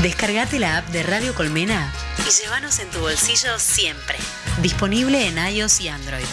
Descargate la app de Radio Colmena y llévanos en tu bolsillo siempre. Disponible en iOS y Android.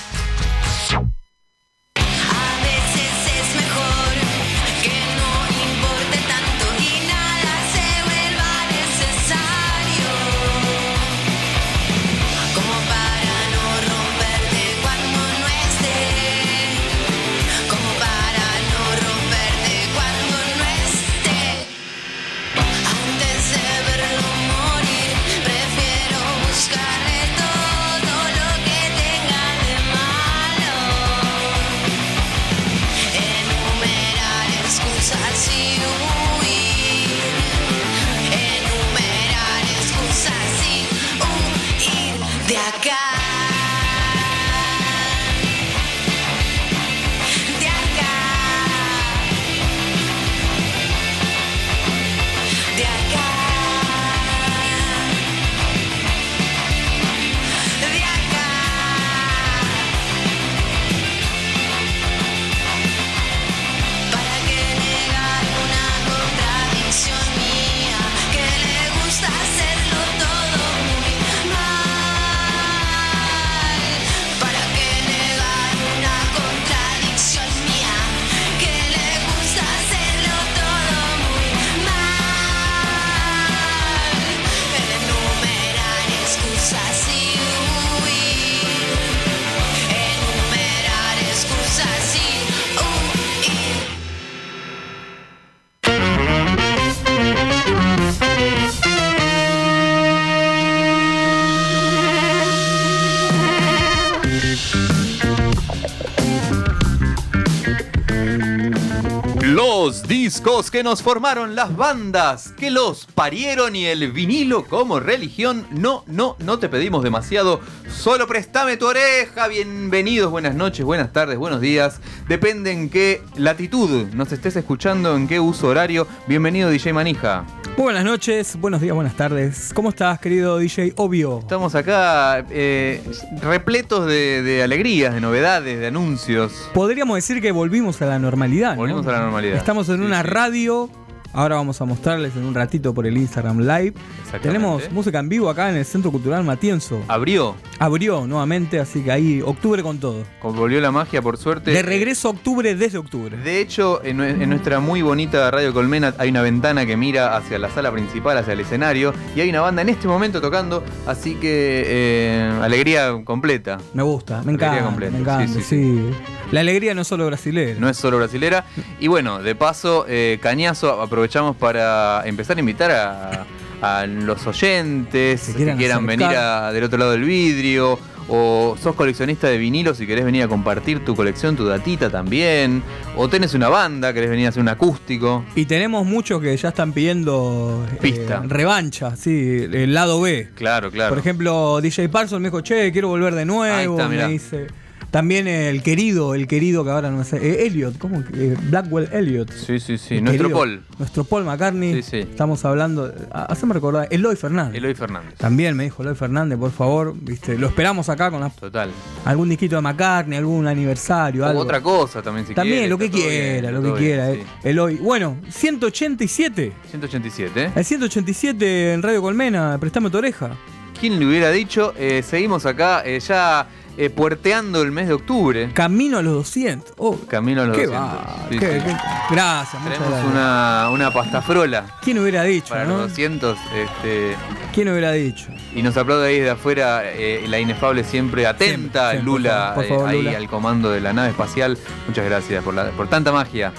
Los discos que nos formaron las bandas, que los parieron y el vinilo como religión. No, no, no te pedimos demasiado. Solo préstame tu oreja. Bienvenidos, buenas noches, buenas tardes, buenos días. Depende en qué latitud nos estés escuchando, en qué uso horario. Bienvenido, DJ Manija. Muy buenas noches, buenos días, buenas tardes. ¿Cómo estás, querido DJ Obvio? Estamos acá eh, repletos de, de alegrías, de novedades, de anuncios. Podríamos decir que volvimos a la normalidad. ¿no? Volvimos a la normalidad. Estamos en Sí, una sí. radio. Ahora vamos a mostrarles en un ratito por el Instagram Live. Tenemos música en vivo acá en el Centro Cultural Matienzo. Abrió, Abrió nuevamente, así que ahí octubre con todo. volvió la magia por suerte. De regreso a octubre desde octubre. De hecho, en, nue- en nuestra muy bonita Radio Colmena hay una ventana que mira hacia la sala principal, hacia el escenario, y hay una banda en este momento tocando, así que eh, alegría completa. Me gusta, me Alegría encanta. completa, Me encanta, sí, sí, sí, La alegría no es solo brasilera. No es solo brasilera. Y bueno, de paso, eh, Cañazo, aprovechamos para empezar a invitar a, a los oyentes Que que quieran venir a- del otro lado del vidrio. O sos coleccionista de vinilos y querés venir a compartir tu colección, tu datita también. O tenés una banda, querés venir a hacer un acústico. Y tenemos muchos que ya están pidiendo eh, Pista. revancha, sí, el lado B. Claro, claro. Por ejemplo, DJ Parson me dijo, che, quiero volver de nuevo. Ahí está, me dice. También el querido, el querido que ahora no sé, eh, Elliot, ¿cómo? Eh, Blackwell Elliot. Sí, sí, sí. El Nuestro querido, Paul, Nuestro Paul McCartney. Sí, sí. Estamos hablando, ah, haceme recordar, Eloy Fernández. Eloy Fernández. También me dijo Eloy Fernández, por favor, viste, lo esperamos acá con la- Total. algún disquito de McCartney, algún aniversario, O algo. otra cosa también, si También, quiere, lo que quiera, bien, lo que bien, quiera. sí. eh. Eloy. Bueno, 187. 187, ¿eh? El 187 en Radio Colmena, prestame tu oreja. ¿Quién le hubiera dicho? Eh, seguimos acá eh, ya eh, puerteando el mes de octubre. Camino a los 200. Oh, Camino a los qué 200. va. Sí, qué- sí. qué- gracias, Tenemos gracias. una, una pastafrola ¿Quién hubiera dicho, para no? los 200. Este, ¿Quién hubiera dicho? y nos aplaude ahí desde afuera eh, la inefable siempre atenta Siempre, Lula, por favor, por favor, eh, ahí Lula. al comando de la nave espacial. Muchas gracias por, la- por tanta magia.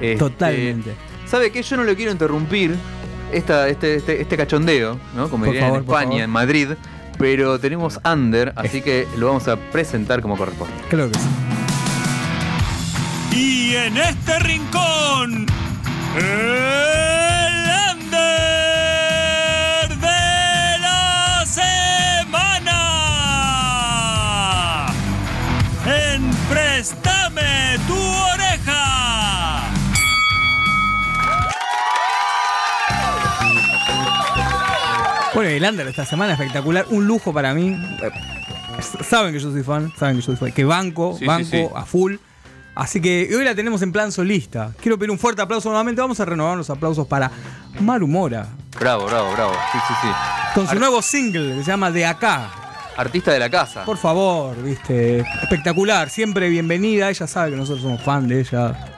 Este, Totalmente. ¿Sabe qué? Yo no le quiero interrumpir esta, este, este, este cachondeo, ¿no? Como Por favor, en España, en Madrid. Pero tenemos Under, así que lo vamos a presentar como corresponde. Creo que sí. Y en este rincón, el Bueno, el under esta semana espectacular, un lujo para mí. Eh, Saben que yo soy fan, saben que yo soy fan, que banco, Sí, sí, banco sí. a full. Así que hoy la tenemos en plan solista. Quiero pedir un fuerte aplauso nuevamente. Vamos a renovar los aplausos para Maru Mora. Bravo, bravo, bravo. Sí, sí, sí. Con su Ar- nuevo single que se llama De Acá. Artista de la casa. Por favor, viste. Espectacular, siempre bienvenida. Ella sabe que nosotros somos fan de ella.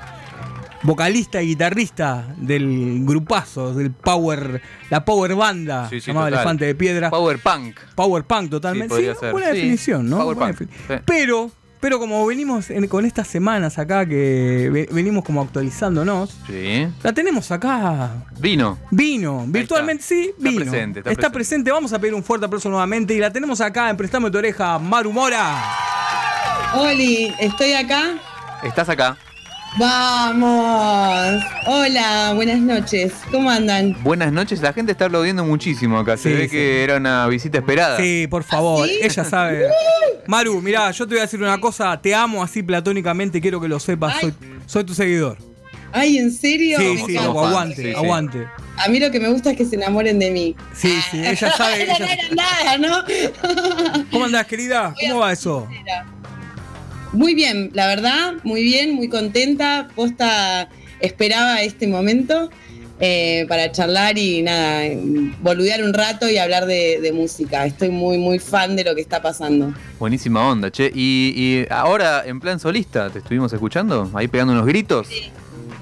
Vocalista y guitarrista del grupazo, del Power, la Power Banda, Sí, sí, llamada total. Elefante de Piedra. Power Punk. Power Punk totalmente. Sí, Sí, ser. buena Sí, definición, ¿no? Power Buena Punk. Pero, pero como venimos en- con estas semanas acá que ve- venimos como actualizándonos, Sí. la tenemos acá. Vino. Vino, virtualmente está. sí, Está vino. presente, está presente. presente. Vamos a pedir un fuerte aplauso nuevamente y la tenemos acá en Prestame tu oreja, Maru Mora. Oli, estoy acá. Estás acá. Vamos. Hola, buenas noches. ¿Cómo andan? Buenas noches. La gente está aplaudiendo muchísimo acá. Se Sí, ve sí. que era una visita esperada. Sí, por favor, ¿Ah, sí? ella sabe. Maru, mirá, yo te voy a decir una cosa, te amo así platónicamente, quiero que lo sepas, soy, soy tu seguidor. Ay, ¿en serio? Sí, sí, aguante, sí, sí. aguante. A mí lo que me gusta es que se enamoren de mí. Sí, sí, ella sabe. No, ella- no era nada, ¿no? ¿Cómo andás, querida? ¿Cómo va eso? Muy bien, la verdad, muy bien, muy contenta. Posta esperaba este momento eh, para charlar y nada, boludear un rato y hablar de, de música. Estoy muy, muy fan de lo que está pasando. Buenísima onda, che. Y, y ahora, en plan solista, ¿te estuvimos escuchando? Ahí pegando unos gritos.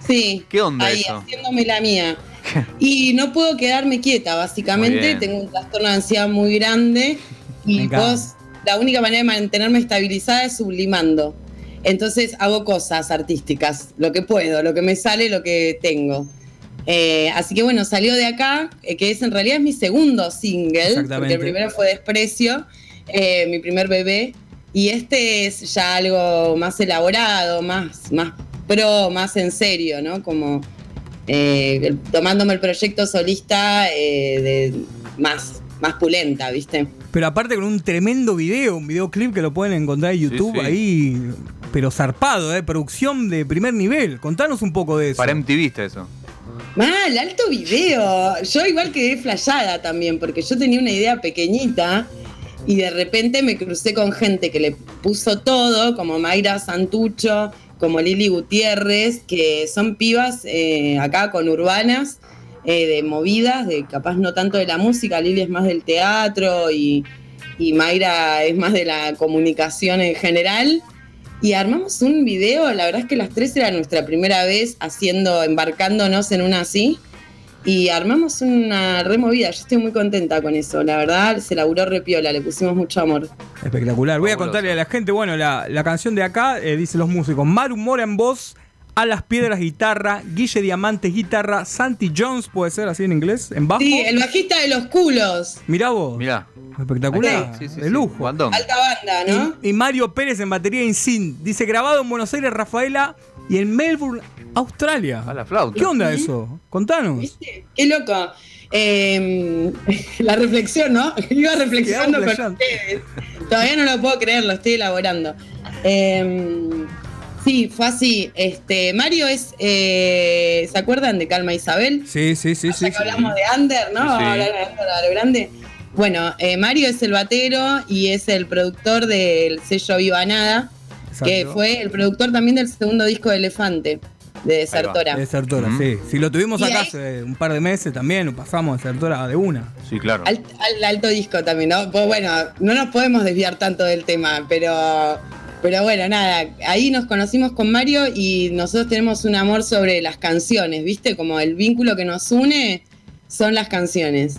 Sí. ¿Qué onda ahí, eso? haciéndome la mía. Y no puedo quedarme quieta, básicamente. Tengo un trastorno de ansiedad muy grande. Y vos, la única manera de mantenerme estabilizada es sublimando. Entonces hago cosas artísticas, lo que puedo, lo que me sale, lo que tengo. Eh, así que bueno, salió de acá, eh, que es en realidad es mi segundo single, porque el primero fue Desprecio, eh, mi primer bebé, y este es ya algo más elaborado, más, más pro, más en serio, ¿no? Como tomándome el proyecto solista de más, más pulenta, ¿viste? Pero aparte con un tremendo video, un videoclip que lo pueden encontrar en YouTube sí. ahí, pero zarpado, ¿eh? Producción de primer nivel. Contanos un poco de eso. Para MTV está eso. Mal, alto video. Yo igual quedé flayada también, porque yo tenía una idea pequeñita y de repente me crucé con gente que le puso todo, como Mayra Santucho, como Lili Gutiérrez, que son pibas eh, acá con urbanas, eh, de movidas, de capaz no tanto de la música, Lili es más del teatro y, y Mayra es más de la comunicación en general. Y armamos un video, la verdad es que las tres era nuestra primera vez haciendo, embarcándonos en una así. Y armamos una removida, yo estoy muy contenta con eso, la verdad se laburó repiola, le pusimos mucho amor. Espectacular. Voy a contarle a la gente, bueno, la, la canción de acá, eh, dice los músicos, Maru Mora en voz, Alas Piedras guitarra, Guille Diamantes guitarra, Santi Jones, puede ser así en inglés, en bajo. Sí, el bajista de los culos, Mirá vos. Mirá. Espectacular. Sí, sí, de sí. lujo. Guandón. alta banda, ¿no? Y, y Mario Pérez en batería y sin. Dice grabado en Buenos Aires, Rafaela, y en Melbourne, Australia. A la flauta. ¿Qué onda eso? Contanos. ¿Viste? Qué loco. Eh, la reflexión, ¿no? Iba reflexionando con ustedes. Todavía no lo puedo creer, lo estoy elaborando. Eh, sí, fue así. Este, Mario es. eh, ¿Se acuerdan de Calma Isabel? Sí, sí, sí, sí. que sí. hablamos de Under, ¿no? Vamos a hablar de Under a lo grande. Bueno, eh, Mario es el batero y es el productor del sello Viva Nada, que fue el productor también del segundo disco de Elefante, de Desertora. Desertora, sí. Si lo tuvimos Y acá ahí- hace un par de meses también, pasamos Desertora de una. Sí, claro. Alt- al alto disco también, ¿no? Pues bueno, no nos podemos desviar tanto del tema, pero, pero bueno, nada, ahí nos conocimos con Mario y nosotros tenemos un amor sobre las canciones, ¿viste? Como el vínculo que nos une son las canciones.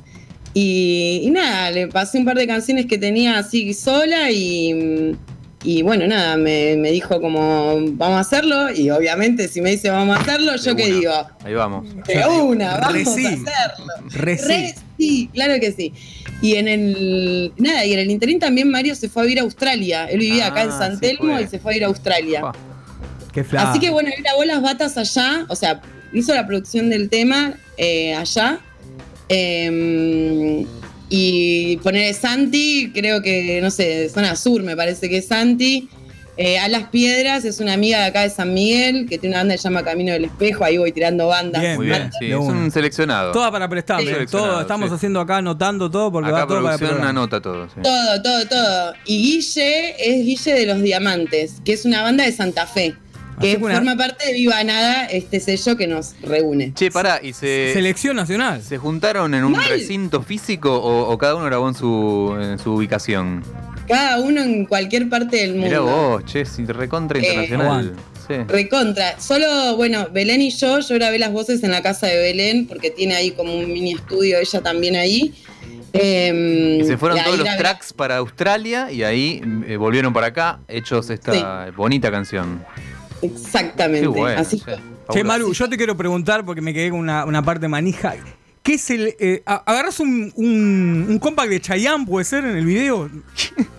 Y, nada, le pasé un par de canciones que tenía así sola y, y bueno, nada, me, me dijo como, vamos a hacerlo y obviamente si me dice vamos a hacerlo, yo qué digo, Ahí vamos. de una, Re vamos sí. a hacerlo. Re sí. Re sí, claro que sí. Y en el nada, y en el interín también Mario se fue a vivir a Australia. Él vivía acá en Ah, San sí Telmo fue. y se fue a ir a Australia. Pa. Qué. Así que bueno, él grabó las batas allá, o sea, hizo la producción del tema eh, allá. Eh, y poner Santi, creo que, no sé, zona sur me parece que es Santi. Eh, a las Piedras es una amiga de acá de San Miguel que tiene una banda que se llama Camino del Espejo. Ahí voy tirando bandas. Bien, Muy bien, sí. Es una. un seleccionado. Toda para prestar, Sí. todo estamos sí. haciendo acá anotando todo porque Acá va todo para programa. anota todo. sí. Todo, todo, todo. Y Guille es Guille de los Diamantes, que es una banda de Santa Fe. Que Así que una- forma parte de Viva Nada, este sello que nos reúne. Che, pará, y se, Selección nacional. se juntaron en un Mal. recinto físico o, o cada uno grabó en su, en su ubicación. Cada uno en cualquier parte del mundo. Mirá vos, che, recontra Eh, internacional. Sí. Recontra. Solo, bueno, Belén y yo, yo grabé las voces en la casa de Belén, porque tiene ahí como un mini estudio ella también ahí. Eh, Y se fueron y todos los tracks para Australia y ahí eh, volvieron para acá hechos esta bonita canción. Exactamente. Qué bueno. Así fabuloso. Maru, yo te quiero preguntar porque me quedé con una, una parte manija. ¿Qué es el. Eh, ¿Agarras un, un, un compact de Chayanne, puede ser, en el video?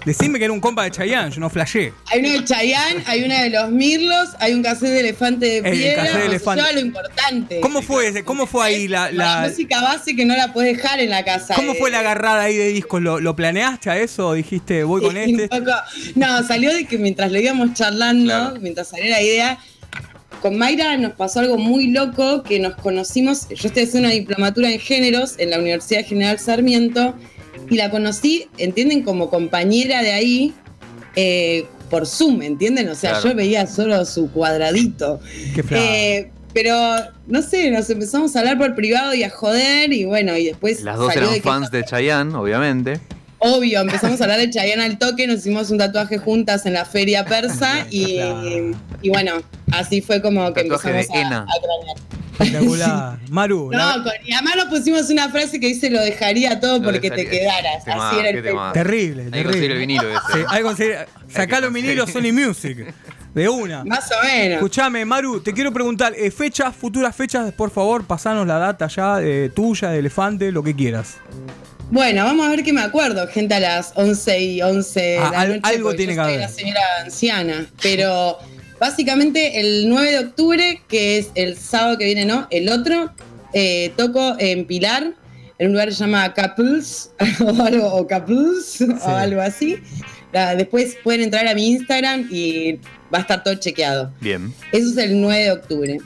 Decime que era un compact de Chayanne, yo no flashé. Hay uno de Chayanne, hay una de los Mirlos, hay un cassette de elefante de El piedra. cassette de o sea, elefante. lo importante. ¿Cómo fue ese? ¿Cómo fue ahí la, la- La música base que no la puedes dejar en la casa. ¿Cómo de- fue la agarrada ahí de discos? ¿Lo, lo planeaste a eso o dijiste voy con Sí, un este? poco. No, salió de que mientras lo íbamos charlando, Claro. mientras salió la idea, con Mayra nos pasó algo muy loco que nos conocimos. Yo estoy haciendo una diplomatura en géneros en la Universidad General Sarmiento y la conocí, entienden, como compañera de ahí. eh, por Zoom, ¿entienden? O sea, Claro. yo veía solo su cuadradito. Qué. Eh, pero, no sé, nos empezamos a hablar por privado y a joder, y bueno, y después. Las dos salió eran de que- fans de Chayanne, obviamente. Obvio, empezamos a hablar de Chayanne al toque, nos hicimos un tatuaje juntas en la feria persa y, Claro. y bueno, así fue como que Tatuaje de empezamos a, a cranear. Espectacular. Maru, la- No, con- y además nos pusimos una frase que dice lo dejaría todo Lo porque te quedaras. Así era el tema. Facebook. terrible, Hay que conseguir el terrible. vinilo ese. Sí, hay que conseguir. Sacalo vinilo Sony Music. De una. Más o menos. Escuchame, Maru, te quiero preguntar, eh, fechas, futuras fechas, por favor, pasanos la data ya eh, tuya, de Elefante, lo que quieras. Bueno, vamos a ver qué me acuerdo, gente, a las 11 y 11 de Ah, la noche. algo tiene yo que soy haber. una señora anciana, pero básicamente el 9 de octubre, que es el sábado que viene, ¿no? El otro, eh, toco en Pilar, en un lugar que se llama Couples, o algo, o Couples, o algo así. Después pueden entrar a mi Instagram y va a estar todo chequeado. Bien. Eso es el 9 de octubre.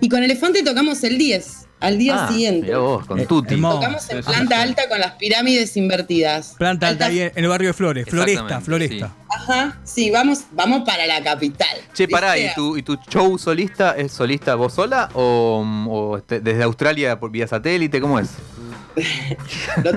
Y con Elefante tocamos el 10, al día Ah, siguiente. mirá vos, con Eh, Tuti. Tocamos en planta alta con las pirámides invertidas. Planta alta ahí en el barrio de Flores, Floresta, Floresta. Ajá, sí, vamos, vamos para la capital. Che, pará. ¿y tu, ¿y tu show solista es solista vos sola o, o este, desde Australia por vía satélite? ¿Cómo es?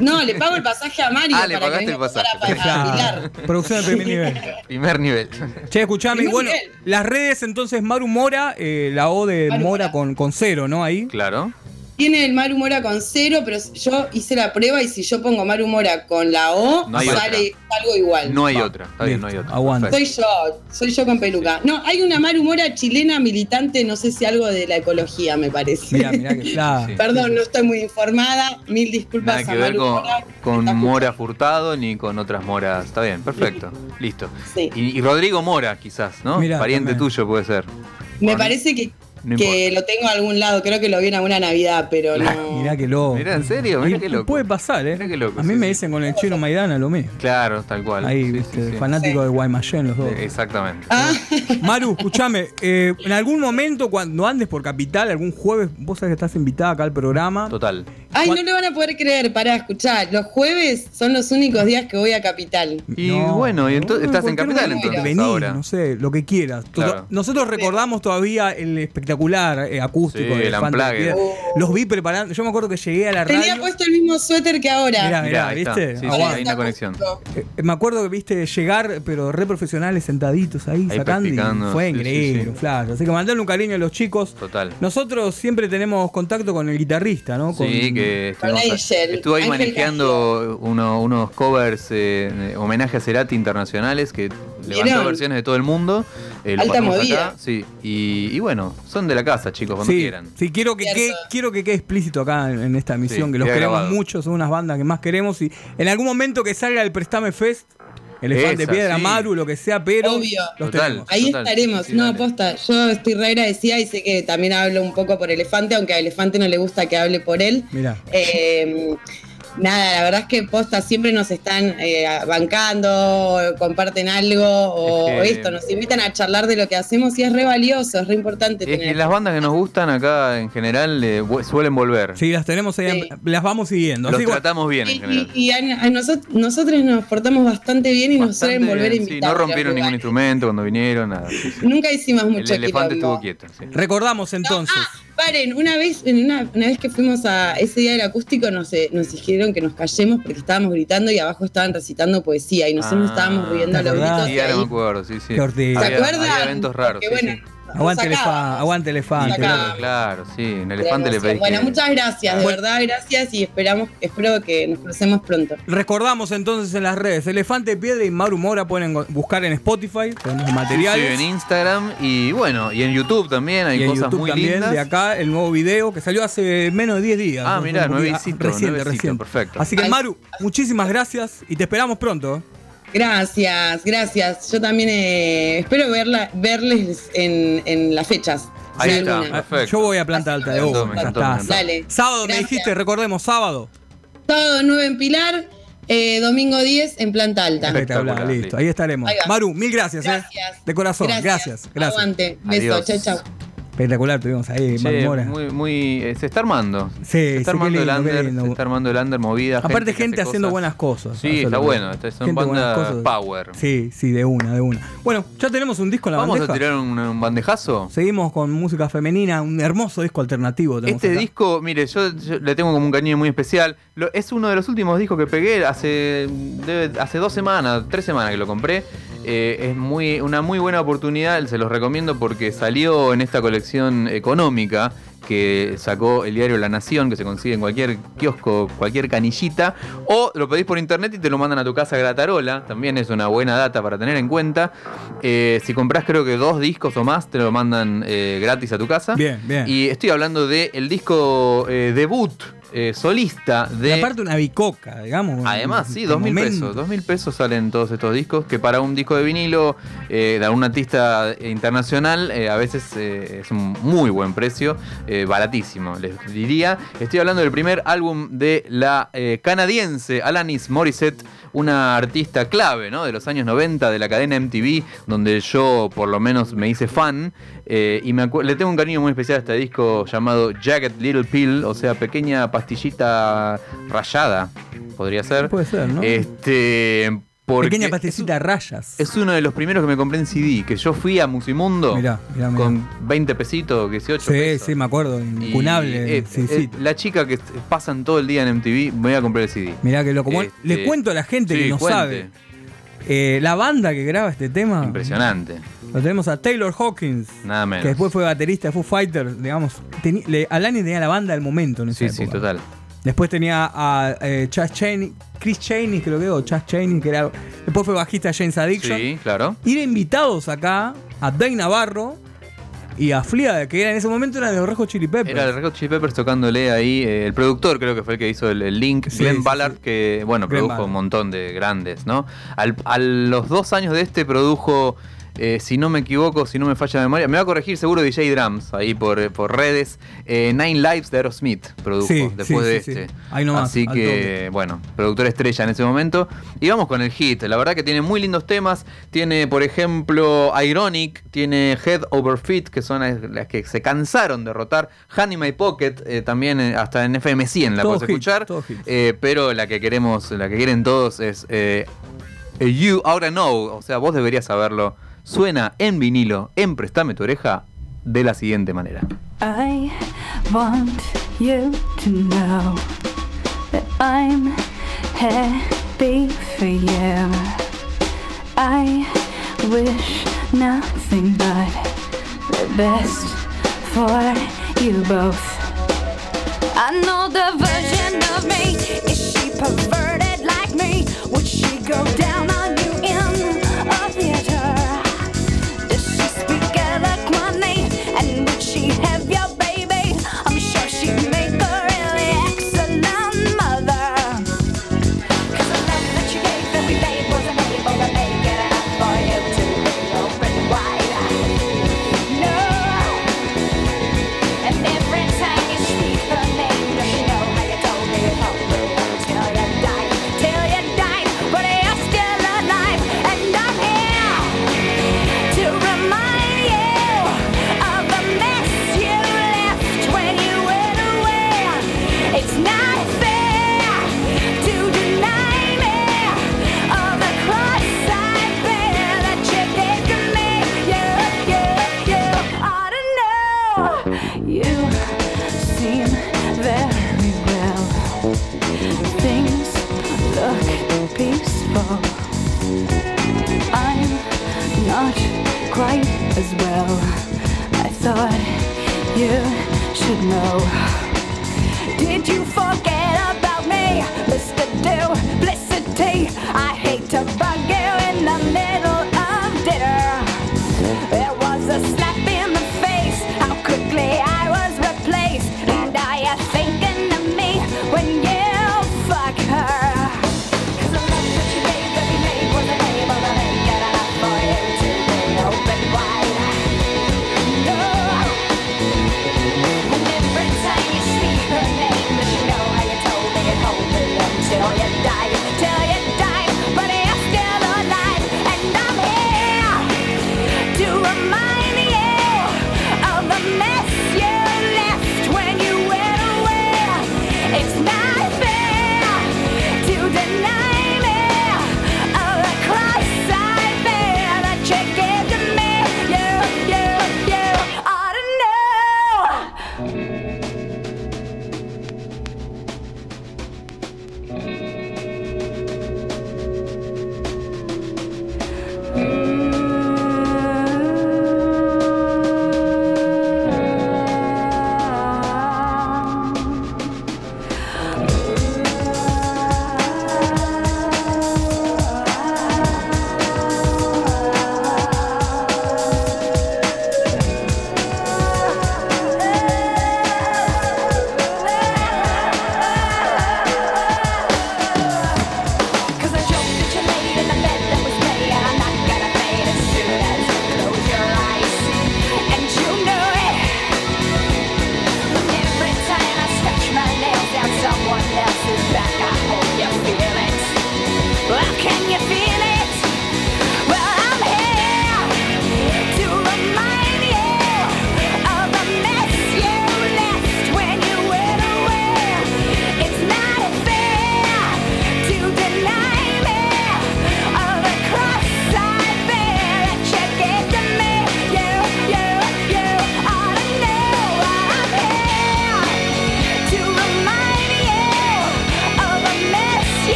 No, le pago el pasaje a Mario Ah, le para pagaste que el pasaje. Producción de primer nivel. Primer nivel. Che, escuchame, y Primer bueno, nivel. las redes entonces Maru Mora, eh, la O de Maru Mora Mora. con, con cero, ¿no? Ahí. Claro. Tiene el Maru Mora con cero, pero yo hice la prueba y si yo pongo Maru Mora con la O, No hay sale algo igual. No hay Va, otra. Está bien, no hay otra. aguanta. Soy yo, soy yo con peluca. No, hay una Maru Mora chilena militante, no sé si algo de la ecología, me parece. Mirá, mirá que claro. Sí. Perdón, no estoy muy informada. Mil disculpas Nada a que ver Maru con, Mora. con Mora Furtado ni con otras moras. Está bien, perfecto. Listo. Sí. Y, y Rodrigo Mora, quizás, ¿no? Mirá, Pariente también. tuyo puede ser. Me parece que, no que lo tengo a algún lado. Creo que lo vi en alguna Navidad, pero no. Mirá que loco. Mirá, ¿en serio? Mirá Y qué loco. Puede pasar, ¿eh? Mirá qué loco, a mí sí, me sí. dicen con el chino Maidana lo mismo. Claro, tal cual. Ahí, Sí, viste, sí, sí. fanático de Guaymallén los dos. Eh, Exactamente. Ah, Maru, escúchame, eh, en algún momento cuando andes por Capital, algún jueves, vos sabés que estás invitada acá al programa. Total. Ay, ¿Cuán- no le van a poder creer. Pará, escuchar. Los jueves son los únicos días que voy a Capital. Y bueno, y entonces estás ¿por en Capital entonces Vení, ahora. no sé, lo que quieras. Claro. Nosotros recordamos todavía el espectacular eh, acústico Sí, de el. Piedra. Los vi preparando. Yo me acuerdo que llegué a la radio. Tenía puesto el mismo suéter que ahora. Mirá, Mirá, ahí ¿viste? está. Sí, sí, Aguanta. hay una conexión. Eh, me acuerdo que viste llegar, pero re profesionales sentaditos ahí, Ahí sacando. Y fue sí, increíble, sí. un flash. Así que mandale un cariño a los chicos. Total. Nosotros siempre tenemos contacto con el guitarrista, ¿no? Con- Sí, que Con estuvimos- Angel, estuvo ahí Ángel manejando uno- unos covers, eh, homenaje a Cerati internacionales, que levantó ¿Vieron? versiones de todo el mundo. eh, lo Alta movida. acá, sí. Y, y bueno, son de la casa, chicos, cuando Sí, quieran. sí, quiero que, quiero que quede explícito acá en, en esta emisión, Sí, que los queremos grabado. mucho, son unas bandas que más queremos y en algún momento que salga el Prestame Fest, Elefante de Esa, Piedra, sí. Maru, lo que sea, pero Obvio. los Total. tenemos. Ahí Total, estaremos. sí, sí, no, dale. posta. Yo estoy re agradecida y sé que también hablo un poco por Elefante, aunque a Elefante no le gusta que hable por él. Mirá. Eh, nada, la verdad es que posta siempre nos están eh, bancando, comparten algo, o, Es que- o esto, nos invitan a charlar de lo que hacemos y es re valioso, es re importante Es que tener. las bandas que nos gustan acá en general eh, suelen volver. Sí, las tenemos ahí, Sí. las vamos siguiendo. Los Así que- tratamos bien en Y, general. y- y a, a nosotros, nosotros nos portamos bastante bien y nos suelen volver a invitar. Sí, no rompieron ningún instrumento cuando vinieron, nada. sí, sí. Nunca hicimos El mucho elefante quilombo. estuvo quieto. sí. recordamos entonces. Ah, paren, una vez, en una, una vez que fuimos a ese día del acústico nos, nos dijeron que nos callemos porque estábamos gritando y abajo estaban recitando poesía y nosotros nos Ah, estábamos riendo a los gritos. Sí, y ahora me ahí- acuerdo, sí, sí. ¿Se Había- acuerdan? Había eventos raros, Porque, sí, bueno, sí. Aguante, elefa- sacábamos. aguante elefante. Loco. Claro, sí, en elefante le emoción. pedí. Bueno, que- muchas gracias, de Bueno. verdad, gracias y esperamos, espero que nos crucemos pronto. Recordamos entonces en las redes, Elefante Piedra y Maru Mora pueden buscar en Spotify, tenemos Sí, materiales. en Instagram y bueno, y en YouTube también hay y en cosas YouTube muy también, lindas. de acá, el nuevo video que salió hace menos de 10 días. Ah, ¿no? mirá, nuevecito, Reciente, nuevecito, reciente. perfecto. Así que, Ay. Maru, muchísimas gracias y te esperamos pronto. Gracias, gracias. Yo también eh, espero verla, verles en, en las fechas. Ahí si está, alguna. perfecto. Yo voy a Planta Alta de Hugo. Dale. Sábado me Gracias. dijiste, recordemos, sábado. Sábado 9 en Pilar, eh, domingo 10 en Planta Alta. Espectacular, listo. Ahí estaremos. Ahí. Maru, mil gracias, ¿eh? Gracias. De corazón, gracias. Gracias. Aguante. Beso. Adiós. Chau, chau. Espectacular, tuvimos ahí, Maru Mora. muy, muy, eh, se está armando. Sí, se sí, está qué armando lindo, el under, lindo. se está armando el under movida. Aparte, gente haciendo cosas. buenas cosas. Sí, está bueno. Son gente buenas banda cosas. power. Sí, sí, de una, de una. Bueno, ya tenemos un disco en la Vamos bandeja. a tirar un, un bandejazo. Seguimos con música femenina, un hermoso disco alternativo. Este acá. disco, mire, yo, yo le tengo como un cariño muy especial. Lo- es uno de los últimos discos que pegué hace, debe- hace dos semanas, tres semanas que lo compré. Eh, es muy, una muy buena oportunidad, se los recomiendo porque salió en esta colección económica que sacó el diario La Nación, que se consigue en cualquier kiosco, cualquier canillita, o lo pedís por internet y te lo mandan a tu casa gratarola, también es una buena data para tener en cuenta. Eh, si compras creo que dos discos o más, te lo mandan eh, gratis a tu casa. Bien, bien. Y estoy hablando del el disco eh, debut eh, solista Y de... aparte una bicoca, digamos. Además, sí, dos mil pesos. Dos mil pesos salen todos estos discos, que para un disco de vinilo eh, de algún artista internacional eh, a veces eh, es un muy buen precio, baratísimo, les diría. Estoy hablando del primer álbum de la canadiense Alanis Morissette, una artista clave ¿no? de los años 90 de la cadena MTV, donde yo por lo menos me hice fan. Eh, y me le tengo un cariño muy especial a este disco llamado Jagged Little Pill, o sea, pequeña pastillita rayada, podría ser. Puede ser, ¿no? Este. Porque Pequeña es pastillita de rayas. Es uno de los primeros que me compré en CD, que yo fui a Musimundo Mirá, mirá, mirá. con 20 pesitos, 18 Sí, pesos. sí, me acuerdo. Incunable. eh, sí, eh, sí. La chica que pasan todo el día en MTV, me voy a comprar el CD. Mirá que loco. Este, Le cuento a la gente sí, que no cuente. sabe. Eh, la banda que graba este tema. Impresionante. Lo tenemos a Taylor Hawkins. Nada menos. Que después fue baterista de Foo Fighters, digamos. Le- Alanis tenía la banda del momento en esa Sí, sí, total. Después tenía a eh, Chas Chaney, Chris Chaney, creo que, o Chas Chaney, que era. Después fue bajista James Addiction. Sí, claro. Y de invitados acá a Dave Navarro y a Flia, que era en ese momento era de los Hot Chili Peppers. Era Red Hot Chili Peppers tocándole ahí. eh, el productor creo que fue el que hizo el, el link. Sí, Glenn sí, Ballard, sí. que bueno, Glenn produjo Ballard. un montón de grandes, ¿no? Al- a los dos años de este produjo, eh, si no me equivoco, si no me falla la memoria, me va a corregir seguro DJ Drums ahí por, eh, por redes. eh, Nine Lives de Aerosmith produjo Sí, después sí, de sí, este. sí. Ahí nomás, Así que, bueno, productor estrella en ese momento. Y vamos con el hit. La verdad que tiene muy lindos temas. Tiene, por ejemplo, Ironic, tiene Head Over Feet, que son las las que se cansaron de rotar. Honey My Pocket, eh, también hasta en FM 100 la puedes escuchar. pero la que queremos, la que quieren todos es You Oughta Know. O sea, vos deberías saberlo. Suena en vinilo, en Prestame tu oreja, de la siguiente manera. I want you to know that I'm happy for you. I wish nothing but the best for you both. I know the version of me. Is she perverted like me? Would she go down on well. I thought you should know. Did you forget?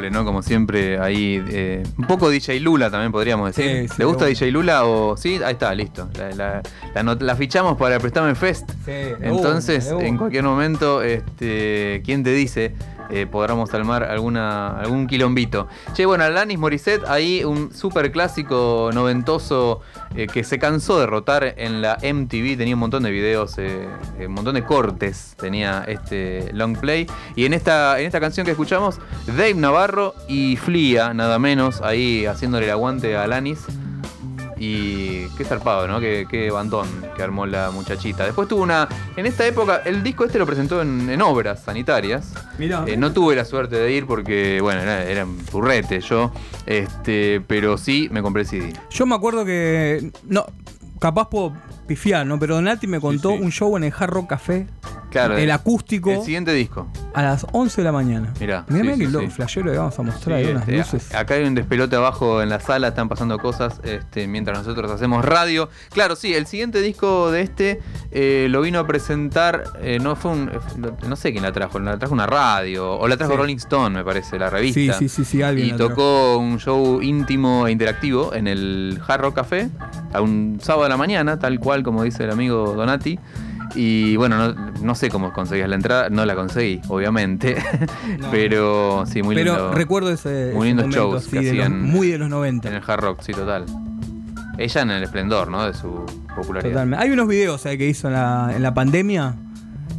Impecable, ¿no? Como siempre, ahí. eh, un poco DJ Lula también podríamos decir. Sí, sí, ¿Le gusta de DJ Lula o.? Sí, ahí está, listo. La, la- la not- la fichamos para el Prestame Fest. Sí, Entonces, en cualquier momento, este, ¿quién te dice? Eh, armar alguna, algún quilombito. Che, bueno, Alanis Morissette, ahí un super clásico noventoso eh, que se cansó de rotar en la MTV. Tenía un montón de videos, eh, eh, un montón de cortes tenía este long play. Y en esta, en esta canción que escuchamos, Dave Navarro y Flia, nada menos, ahí haciéndole el aguante a Alanis. Y qué zarpado, ¿no? Qué, qué bandón que armó la muchachita. Después tuvo una. En esta época, el disco este lo presentó en, en obras sanitarias. Mirá. Eh, no tuve la suerte de ir porque, bueno, era, era un turrete yo. Este, pero sí me compré el CD. Yo me acuerdo que. No, capaz puedo pifiar, ¿no? Pero Donati me contó sí. un show en el Hard Rock Café. Claro. El acústico. El siguiente disco. A las 11 de la mañana. Mirá, Mirá, sí, mirá que flashero que vamos a mostrar unas este, luces. acá hay un despelote abajo en la sala, están pasando cosas este, mientras nosotros hacemos radio. Claro, sí, el siguiente disco de este eh, lo vino a presentar, eh, no fue un, eh, no sé quién la trajo, la trajo una radio, o la trajo. Rolling Stone, me parece, la revista. Sí, sí, sí, sí, alguien Y la tocó un show íntimo e interactivo en el Hard Rock Café, a un sábado de la mañana, tal cual como dice el amigo Donati. Y bueno, no, no sé cómo conseguías la entrada, no la conseguí, obviamente. No. Pero sí, muy Pero lindo. recuerdo ese. Muy ese lindos momento, shows sí, que de los- hacían muy de los En 90. el hard rock, sí, total. Ella en el esplendor, ¿no? De su popularidad. Totalmente. Hay unos videos eh, que hizo en la, en la pandemia.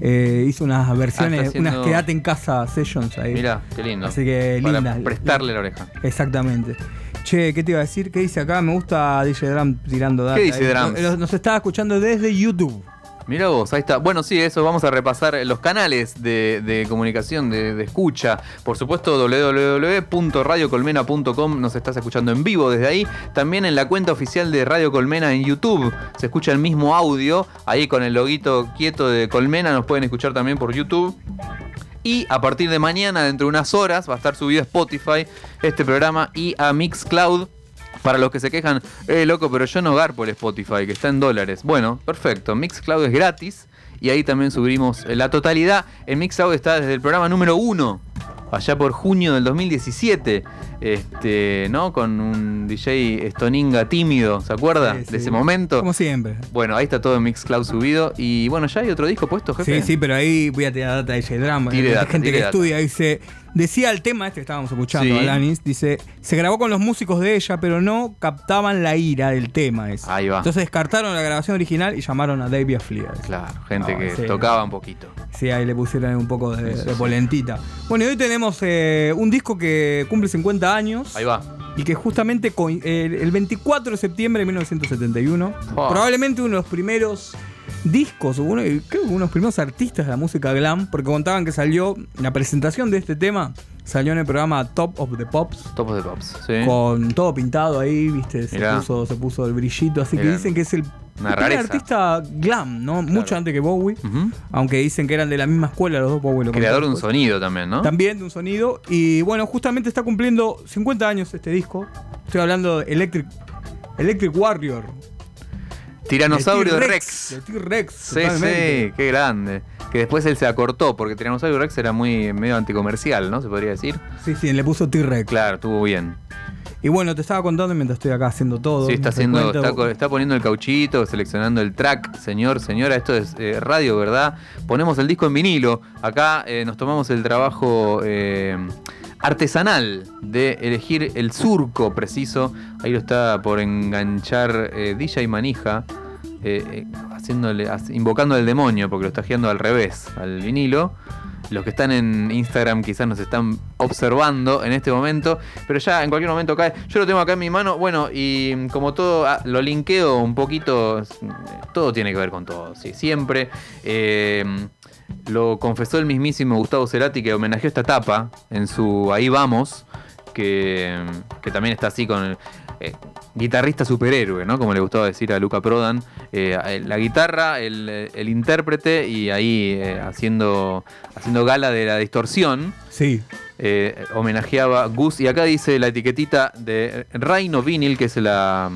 eh, hizo unas versiones, Ah, está haciendo- unas quedate en casa sessions ahí. Mira, qué lindo. Así que Para linda. prestarle la oreja. Exactamente. Che, ¿qué te iba a decir? ¿Qué dice acá? Me gusta DJ Drum tirando data. ¿Qué dice ahí. Drums? Nos, nos estaba escuchando desde YouTube. Mira vos, ahí está. Bueno, sí, eso, vamos a repasar los canales de, de comunicación, de, de escucha. Por supuesto, www.radiocolmena.com nos estás escuchando en vivo desde ahí. También en la cuenta oficial de Radio Colmena en YouTube se escucha el mismo audio. Ahí con el loguito quieto de Colmena nos pueden escuchar también por YouTube. Y a partir de mañana, dentro de unas horas, va a estar subido a Spotify este programa y a Mixcloud. Para los que se quejan, eh, loco, pero yo no garpo el Spotify, que está en dólares. Bueno, perfecto. Mixcloud es gratis y ahí también subimos la totalidad. En Mixcloud está desde el programa número uno, allá por junio del 2017. Este, ¿no? Con un DJ Stoninga tímido, ¿se acuerda? Sí, De ese momento. Como siempre. Bueno, ahí está todo en Mixcloud subido. Y bueno, ya hay otro disco puesto, jefe. Sí, sí, pero ahí voy a tirar data de DJ Drum. Tire Hay data, gente tire que data. estudia. Dice, decía el tema este que estábamos escuchando, Sí. Alanis. Dice, se grabó con los músicos de ella, pero no captaban la ira del tema ese. Ahí va. Entonces descartaron la grabación original y llamaron a Davey Flia. Claro, gente No, que sí. tocaba un poquito. Sí, ahí le pusieron un poco de, de polentita. Bueno, y hoy tenemos eh, un disco que cumple 50 años. Ahí va. Y que justamente eh, el 24 de septiembre de 1971, Oh. probablemente uno de los primeros discos, o uno, creo que uno de los primeros artistas de la música glam, porque contaban que salió, la presentación de este tema salió en el programa Top of the Pops, Topos de Pops. Sí. con todo pintado ahí, viste, se Mirá. puso, se puso el brillito, así que dicen que es el Una primer rareza. artista glam, ¿no? Mucho antes que Bowie, aunque dicen que eran de la misma escuela los dos, Bowie lo Creador de un después. sonido también, ¿no? También de un sonido. Y bueno, justamente está cumpliendo 50 años este disco. Estoy hablando de Electric, Electric Warrior. Tiranosaurio de Rex. De T-Rex. Sí, sí, qué grande. Que después él se acortó, porque Tiranosaurio Rex era muy medio anticomercial, ¿no? Se podría decir. Sí, sí, le puso T-Rex. Claro, estuvo bien. Y bueno, te estaba contando mientras estoy acá haciendo todo. Sí, está haciendo, está, poniendo el cauchito, seleccionando el track, señor, señora, esto es eh, radio, ¿verdad? Ponemos el disco en vinilo. Acá eh, nos tomamos el trabajo eh, artesanal de elegir el surco preciso. Ahí lo está por enganchar DJ Manija, eh, eh, haciéndole, hac- invocando al demonio, porque lo está girando al revés, al vinilo. Los que están en Instagram quizás nos están observando en este momento, pero ya en cualquier momento cae. Yo lo tengo acá en mi mano, bueno, y como todo, ah, lo linkeo un poquito, todo tiene que ver con todo, sí, siempre. Eh, lo confesó el mismísimo Gustavo Cerati que homenajeó esta tapa en su Ahí vamos, que, que también está así con el eh, guitarrista superhéroe, ¿no? Como le gustaba decir a Luca Prodan. Eh, la guitarra, el, el intérprete y ahí eh, haciendo, haciendo gala de la distorsión. Sí. homenajeaba Gus y acá dice la etiquetita de Reino Vinyl, que es la,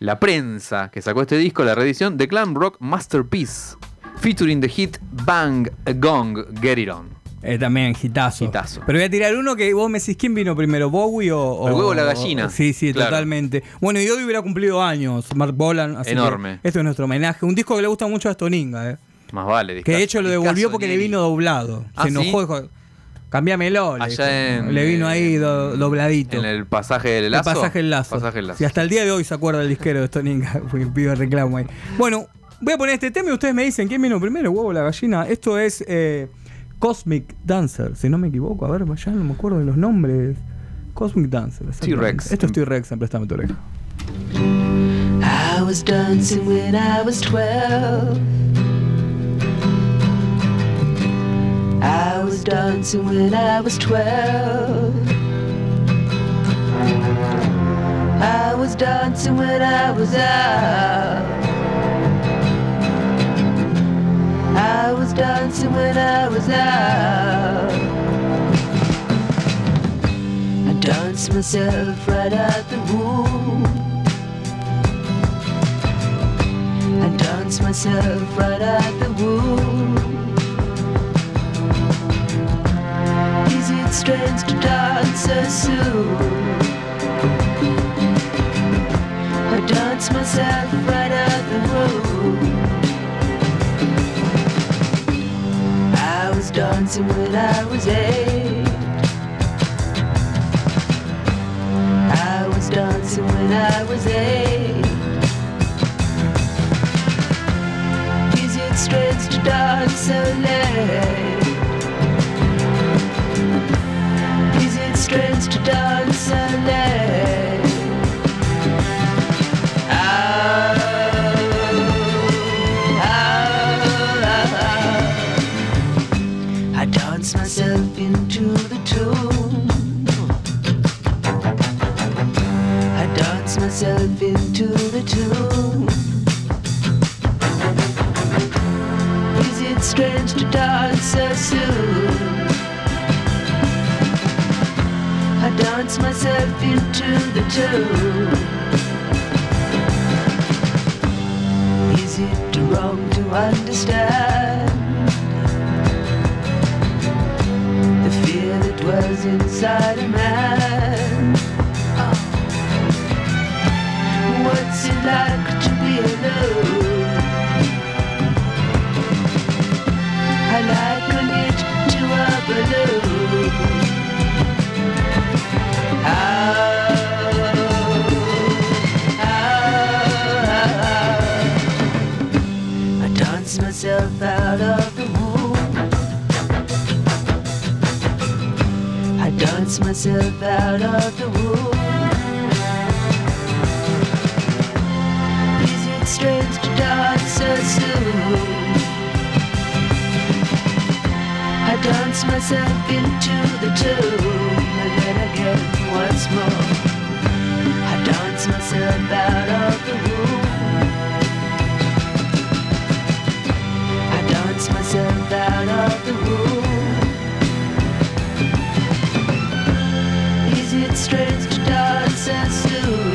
la prensa que sacó este disco, la reedición de Glam Rock Masterpiece, featuring the hit Bang a Gong, Get It On. Eh, también, gitazo. Hitazo. Pero voy a tirar uno que vos me decís, ¿quién vino primero, Bowie o...? o- El huevo o la gallina. Sí, sí, Claro. totalmente. Bueno, y hoy hubiera cumplido años, Mark Bolan. así que Enorme. Esto es nuestro homenaje. Un disco que le gusta mucho a Stoninga, eh. Más vale. Que de hecho lo devolvió porque le vino doblado. Ah, Se enojó, ¿sí? dijo, cambiámelo. le dijo. en- Le vino ahí do- dobladito. En el pasaje del El lazo. pasaje el lazo. Pasaje el lazo. Y hasta el día de hoy se acuerda el disquero de Stoninga, porque pido reclamo ahí. Bueno, voy a poner este tema y ustedes me dicen quién vino primero, huevo o la gallina. Esto es eh, Cosmic Dancer, si no me equivoco. A ver, ya no me acuerdo de los nombres. Cosmic Dancer. T-Rex. Esto es T-Rex en Préstame tu oreja. I was dancing when I was 12. I was dancing when I was 12. I was dancing when I was out. I was dancing when I was out. I danced myself right out the womb. I danced myself right out the womb. Is it strange to dance so soon? I danced myself right out the womb. Dancing when I was eight. I was dancing when I was eight. Is it strange to dance so late? Is it strange to dance so late? So soon? I dance myself into the tune. Is it wrong to understand the fear that dwells inside a man? What's it like to be alone? I to a balloon. Oh, oh, I dance myself out of the womb. I dance myself out of the womb. Is it strange to dance so soon? Dance myself into the tune and then again once more. I dance myself out of the room. I dance myself out of the room. Is it strange to dance so soon?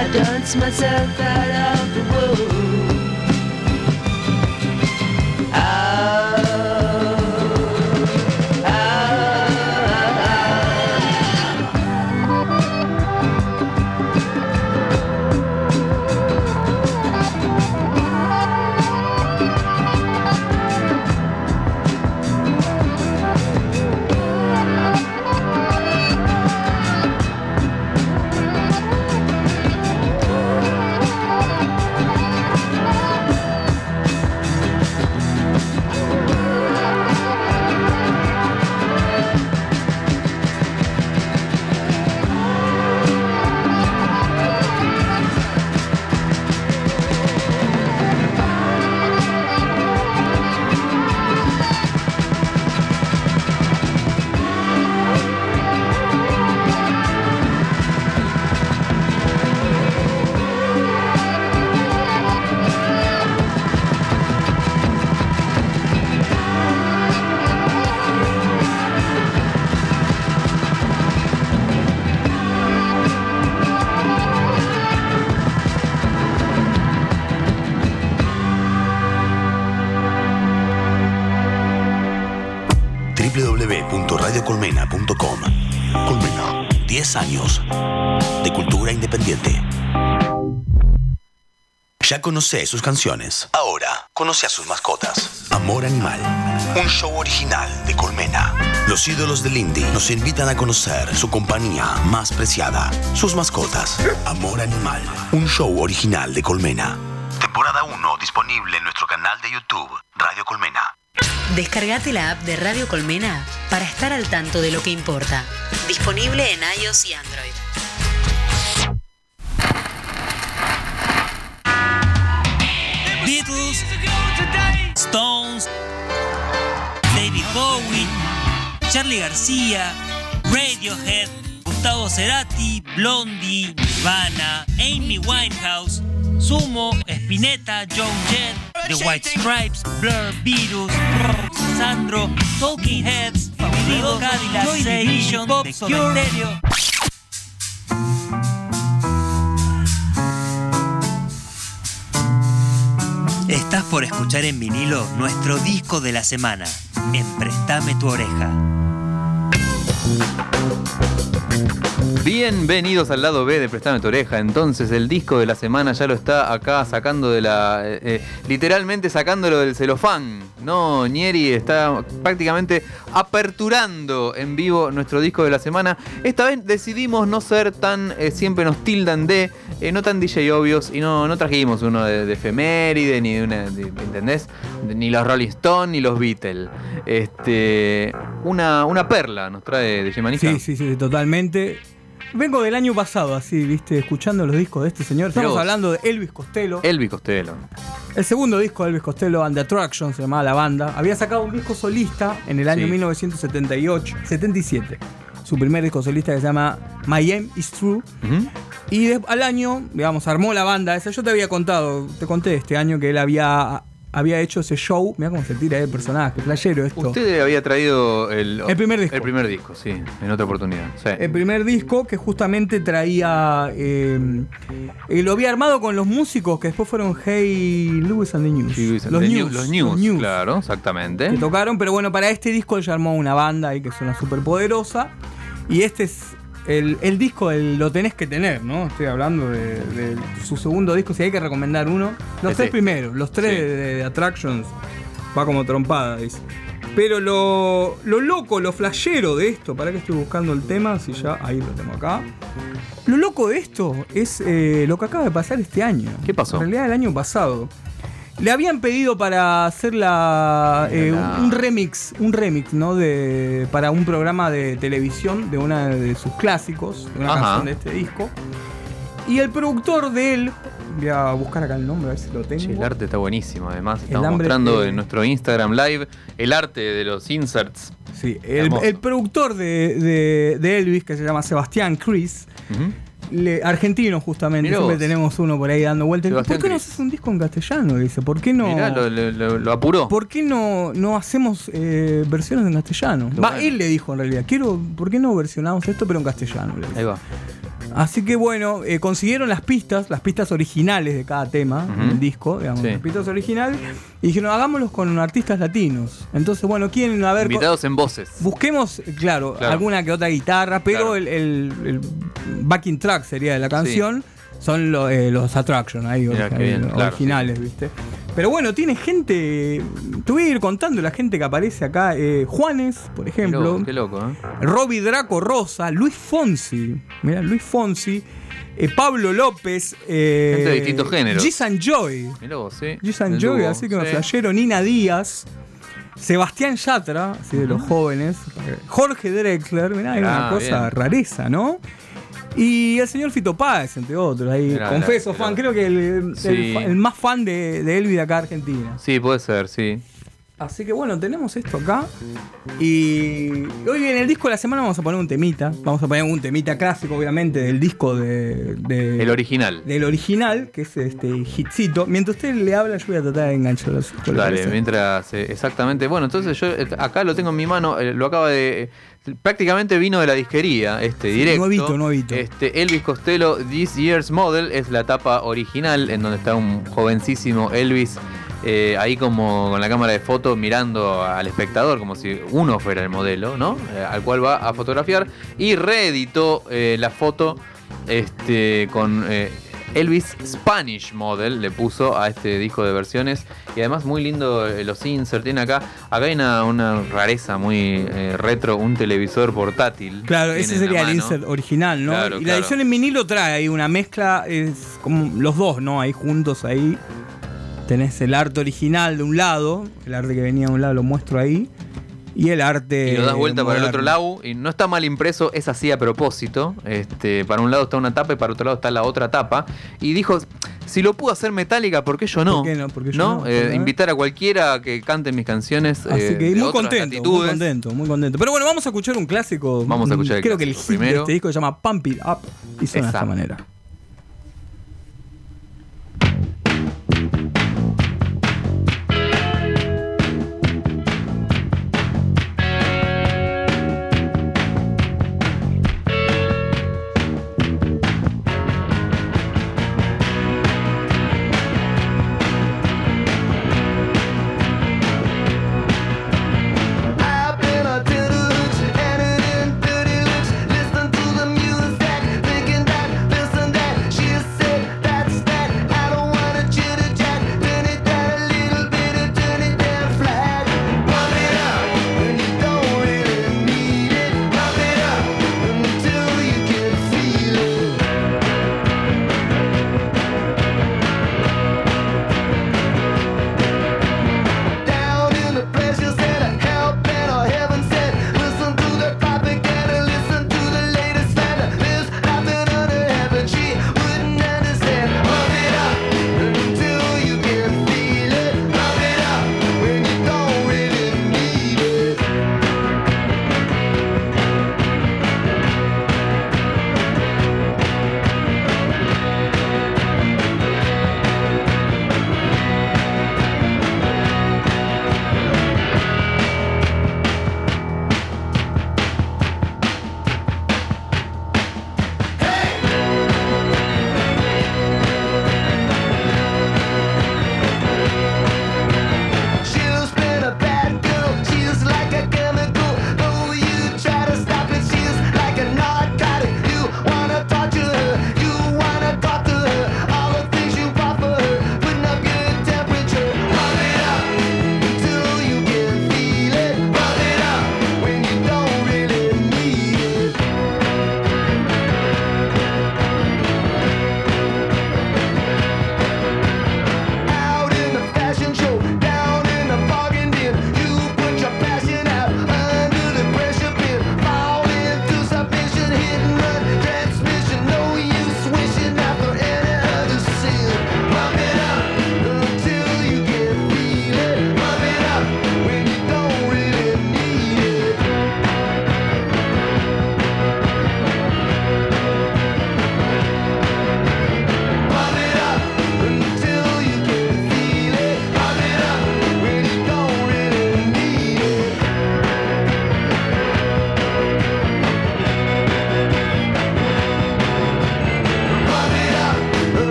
I dance myself out of the womb. www.radiocolmena.com. Colmena, 10 años de cultura independiente. Ya conoce sus canciones. Ahora conoce a sus mascotas. Amor Animal, un show original de Colmena. Los ídolos del indie nos invitan a conocer su compañía más preciada, sus mascotas. Amor Animal, un show original de Colmena. Temporada 1 disponible en nuestro canal de YouTube, Radio Colmena. Descargate la app de Radio Colmena para estar al tanto de lo que importa. Disponible en iOS y Android. Beatles, Stones, David Bowie, Charlie García, Radiohead, Gustavo Cerati, Blondie, Nirvana, Amy Winehouse, Sumo, Spinetta, John Jett, The White Stripes, Blur, Virus, Sandro, Talking Heads, Favorito, Cadillac, Joy Division, The Cure, Stereo. Estás por escuchar en vinilo nuestro disco de la semana, en Préstame tu oreja. Bienvenidos al lado B de Prestame tu oreja. Entonces el disco de la semana ya lo está acá sacando de la... eh, eh, literalmente sacándolo del celofán. No, Nieri está prácticamente aperturando en vivo nuestro disco de la semana. Esta vez decidimos no ser tan... eh, siempre nos tildan de... no tan DJ obvios y no, no trajimos uno de, de efeméride ni de una... de- ¿Entendés? Ni los Rolling Stones ni los Beatles. Este, una, una perla nos trae de Manija. Sí, sí, sí, totalmente. Vengo del año pasado, así, viste, escuchando los discos de este señor. Estamos Dios. hablando de Elvis Costello. Elvis Costello. El segundo disco de Elvis Costello, And the Attraction, se llamaba la banda. Había sacado un disco solista en el año Sí. 1978, 77. Su primer disco solista que se llama My Aim is True. Y de- al año, digamos, armó la banda esa. Yo te había contado, te conté este año que él había, había hecho ese show. Mira cómo se tira el personaje, playero esto. Usted había traído el, El primer disco. El primer disco, sí, en otra oportunidad. Sí. El primer disco que justamente traía. eh, eh, lo había armado con los músicos que después fueron Hey Lewis and the News. Sí, Luis, los, de news, New- los News, los News claro, exactamente. que tocaron, pero bueno, para este disco él ya armó una banda ahí que suena súper poderosa. Y este es el, el disco, el- lo tenés que tener, ¿no? Estoy hablando de, de su segundo disco, si hay que recomendar uno. Los Es tres este. primeros, los tres Sí. de, de Attractions, va como trompada, dice. Pero lo, lo loco, lo flashero de esto, para que estoy buscando el tema, si ya ahí lo tengo acá. Lo loco de esto es eh, lo que acaba de pasar este año. ¿Qué pasó? En realidad el año pasado. Le habían pedido para hacer la, eh, La- un remix, un remix, ¿no? De, para un programa de televisión de una de sus clásicos, de una Ajá. canción de este disco. Y el productor de él, voy a buscar acá el nombre, a ver si lo tengo. Che, el arte está buenísimo, además. Estamos hambre, mostrando eh, en nuestro Instagram Live el arte de los inserts. Sí, el, productor de, de- de Elvis, que se llama Sebastián Ujú. Le- argentino justamente, siempre tenemos uno por ahí dando vueltas. ¿Por qué no haces un disco en castellano? Dice, ¿por qué no? Mirá, lo, lo- lo- lo apuró. ¿Por qué no, no hacemos eh, versiones en castellano? Va, bueno. él le dijo en realidad, quiero, ¿por qué no versionamos esto pero en castellano? Ahí va. Así que bueno, eh, consiguieron las pistas, las pistas originales de cada tema Ujú. en el disco, digamos, Sí. las pistas originales, y dijeron, hagámoslos con artistas latinos. Entonces, bueno, quieren co- Invitados en voces. Busquemos, eh, claro, Claro. alguna que otra guitarra, pero Claro. el, el- el backing track sería de la canción. Son lo- eh, los Attraction ahí, qué bien, claro, originales, ¿viste? Pero bueno, tiene gente. Te voy a ir contando la gente que aparece acá. eh, Juanes, por Qué ejemplo. loco, qué loco, ¿eh? Robbie Draco Rosa, Luis Fonsi. Mira, Luis Fonsi. eh, Pablo López. Eh, Gente de distintos géneros. Giz and Joy. Mirá vos, sí. El Joy, así que me sí. flashero. Nina Díaz. Sebastián Yatra, así de los jóvenes. Jorge Drexler, mirá, hay una Ah, cosa bien. rareza, ¿no? Y el señor Fito Páez, entre otros. Ahí, Mirá, confeso, mirá, fan, mirá. creo que el, el- Sí. el más fan de, de Elvis de acá Argentina. Sí, puede ser, sí. Así que bueno, tenemos esto acá. Y hoy en el disco de la semana vamos a poner un temita. Vamos a poner un temita clásico, obviamente, del disco de, de- El original. del original, que es este hitcito. Mientras usted le habla, yo voy a tratar de engancharlo. ¿le Dale, mientras. eh, exactamente. Bueno, entonces yo eh, acá lo tengo en mi mano, eh, lo acaba de. eh, prácticamente vino de la disquería, este directo. nuevito, nuevito. Este, Elvis Costello, This Year's Model, es la tapa original, en donde está un jovencísimo Elvis eh, ahí como con la cámara de foto mirando al espectador, como si uno fuera el modelo, ¿no? Eh, al cual va a fotografiar. Y reeditó eh, la foto este, con Elvis Spanish Model, le puso a este disco de versiones. Y además muy lindo eh, los insert. Tiene acá, acá hay una, una rareza muy eh, retro, un televisor portátil. Claro, ese sería el insert original, ¿no? Claro, y la edición en vinilo trae ahí una mezcla, es como los dos, ¿no? Ahí juntos ahí. Tenés el arte original de un lado, el arte que venía de un lado lo muestro ahí. Y el arte. Y lo das vuelta para el otro moderno. lado y no está mal impreso, es así a propósito. Este, para un lado está una tapa y para otro lado está la otra tapa. Y dijo, si lo puedo hacer metálica, ¿por qué yo no? ¿Por qué no? ¿Por qué yo ¿No? no? Eh, invitar a cualquiera que cante mis canciones. Así eh, que de muy contento, muy contento, muy contento. Pero bueno, vamos a escuchar un clásico. Vamos a escuchar el Creo que el hit de primero. este disco se llama Pump It Up y suena de esta manera.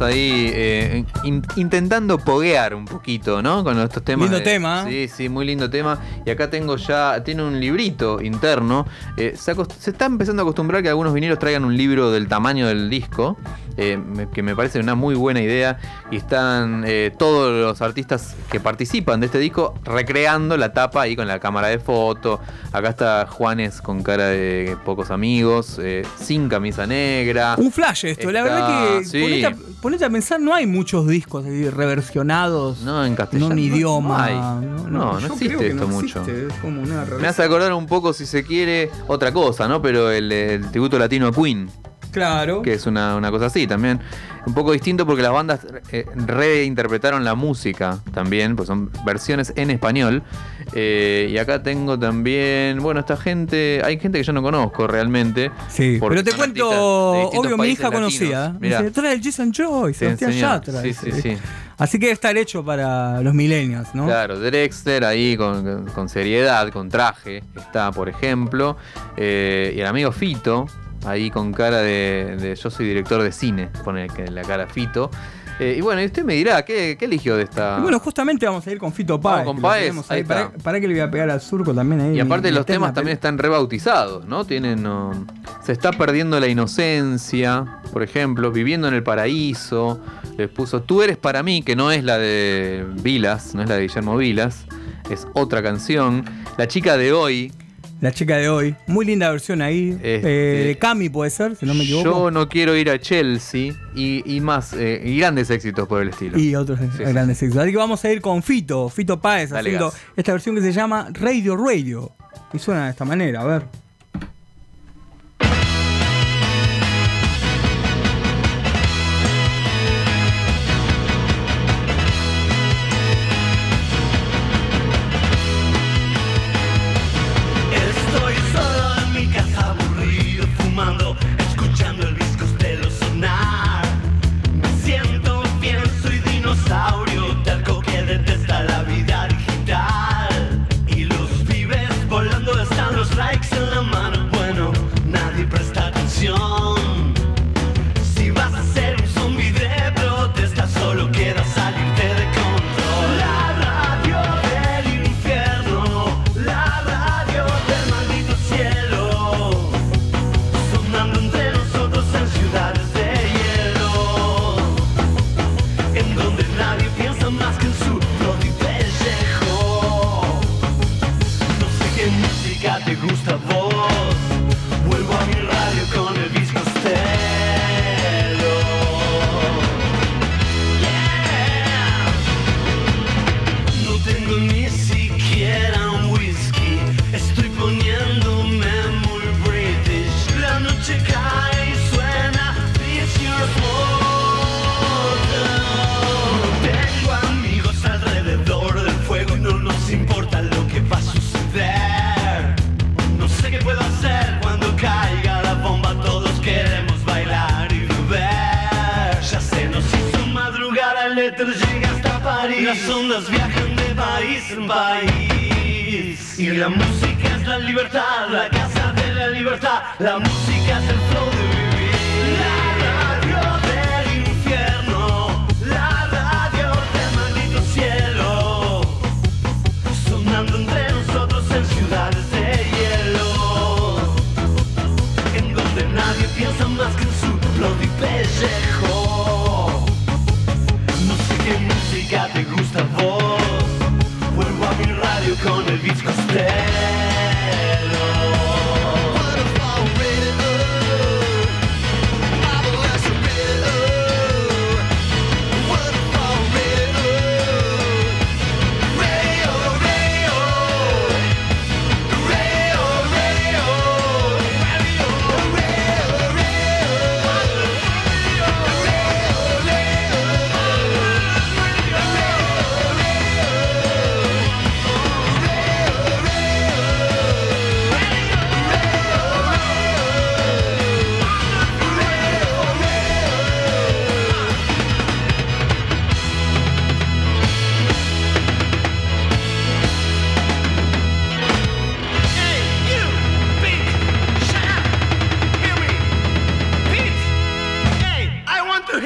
Ahí eh, in- intentando poguear un poquito, ¿no? Con estos temas. Lindo de- tema. Sí, sí, muy lindo tema. Y acá tengo ya, tiene un librito interno. Eh, se, está empezando a acostumbrar que algunos vinilos traigan un libro del tamaño del disco, eh, que me parece una muy buena idea. Y están todos los artistas que participan de este disco recreando la tapa ahí con la cámara de foto. Acá está Juanes con cara de pocos amigos, eh, sin camisa negra. Un flash esto, la verdad que sí. ponete, a, ponete a pensar, no hay muchos discos así reversionados. No, en castellano. No un idioma. No, hay. no, existe esto mucho. existe, es como una Me hace acordar un poco, si se quiere, otra cosa, ¿no? Pero el, el tributo latino a Queen. Claro. que es una, una cosa así también. Un poco distinto porque las bandas eh, reinterpretaron la música también, pues son versiones en español. Eh, y acá tengo también, bueno, esta gente, hay gente que yo no conozco realmente. Sí, pero te cuento, obvio, mi hija latinos. conocía. Mirá. Dice, trae el Jason Joy, Sí. Yatra. Sí, sí, sí. Así que debe estar hecho para los millennials, ¿no? Claro, Drexler ahí con, con seriedad, con traje, está, por ejemplo. Eh, y el amigo Fito, ahí con cara de, de yo soy director de cine, pone la cara Fito. Eh, y bueno, y usted me dirá, ¿qué, qué eligió de esta...? Y bueno, justamente vamos a ir con Fito Vamos Páez. con que lo Páez, tenemos ahí. ahí Para, para que le voy a pegar al surco también ahí. Y aparte mi- los mi temas también están rebautizados, ¿no? Tienen. se está perdiendo la inocencia, por ejemplo, viviendo en el paraíso. Les puso Tú eres para mí, que no es la de Vilas, no es la de Guillermo Vilas, es otra canción. La chica de hoy, La chica de hoy. Muy linda versión ahí. Este- Eh, de Cami puede ser, si no me equivoco. Yo no quiero ir a Chelsea y, y más, eh, y grandes éxitos por el estilo. Y otros Sí, sí. grandes éxitos. Así que vamos a ir con Fito, Fito Páez, Dale haciendo gas. esta versión que se llama Radio Radio. Y suena de esta manera, a ver.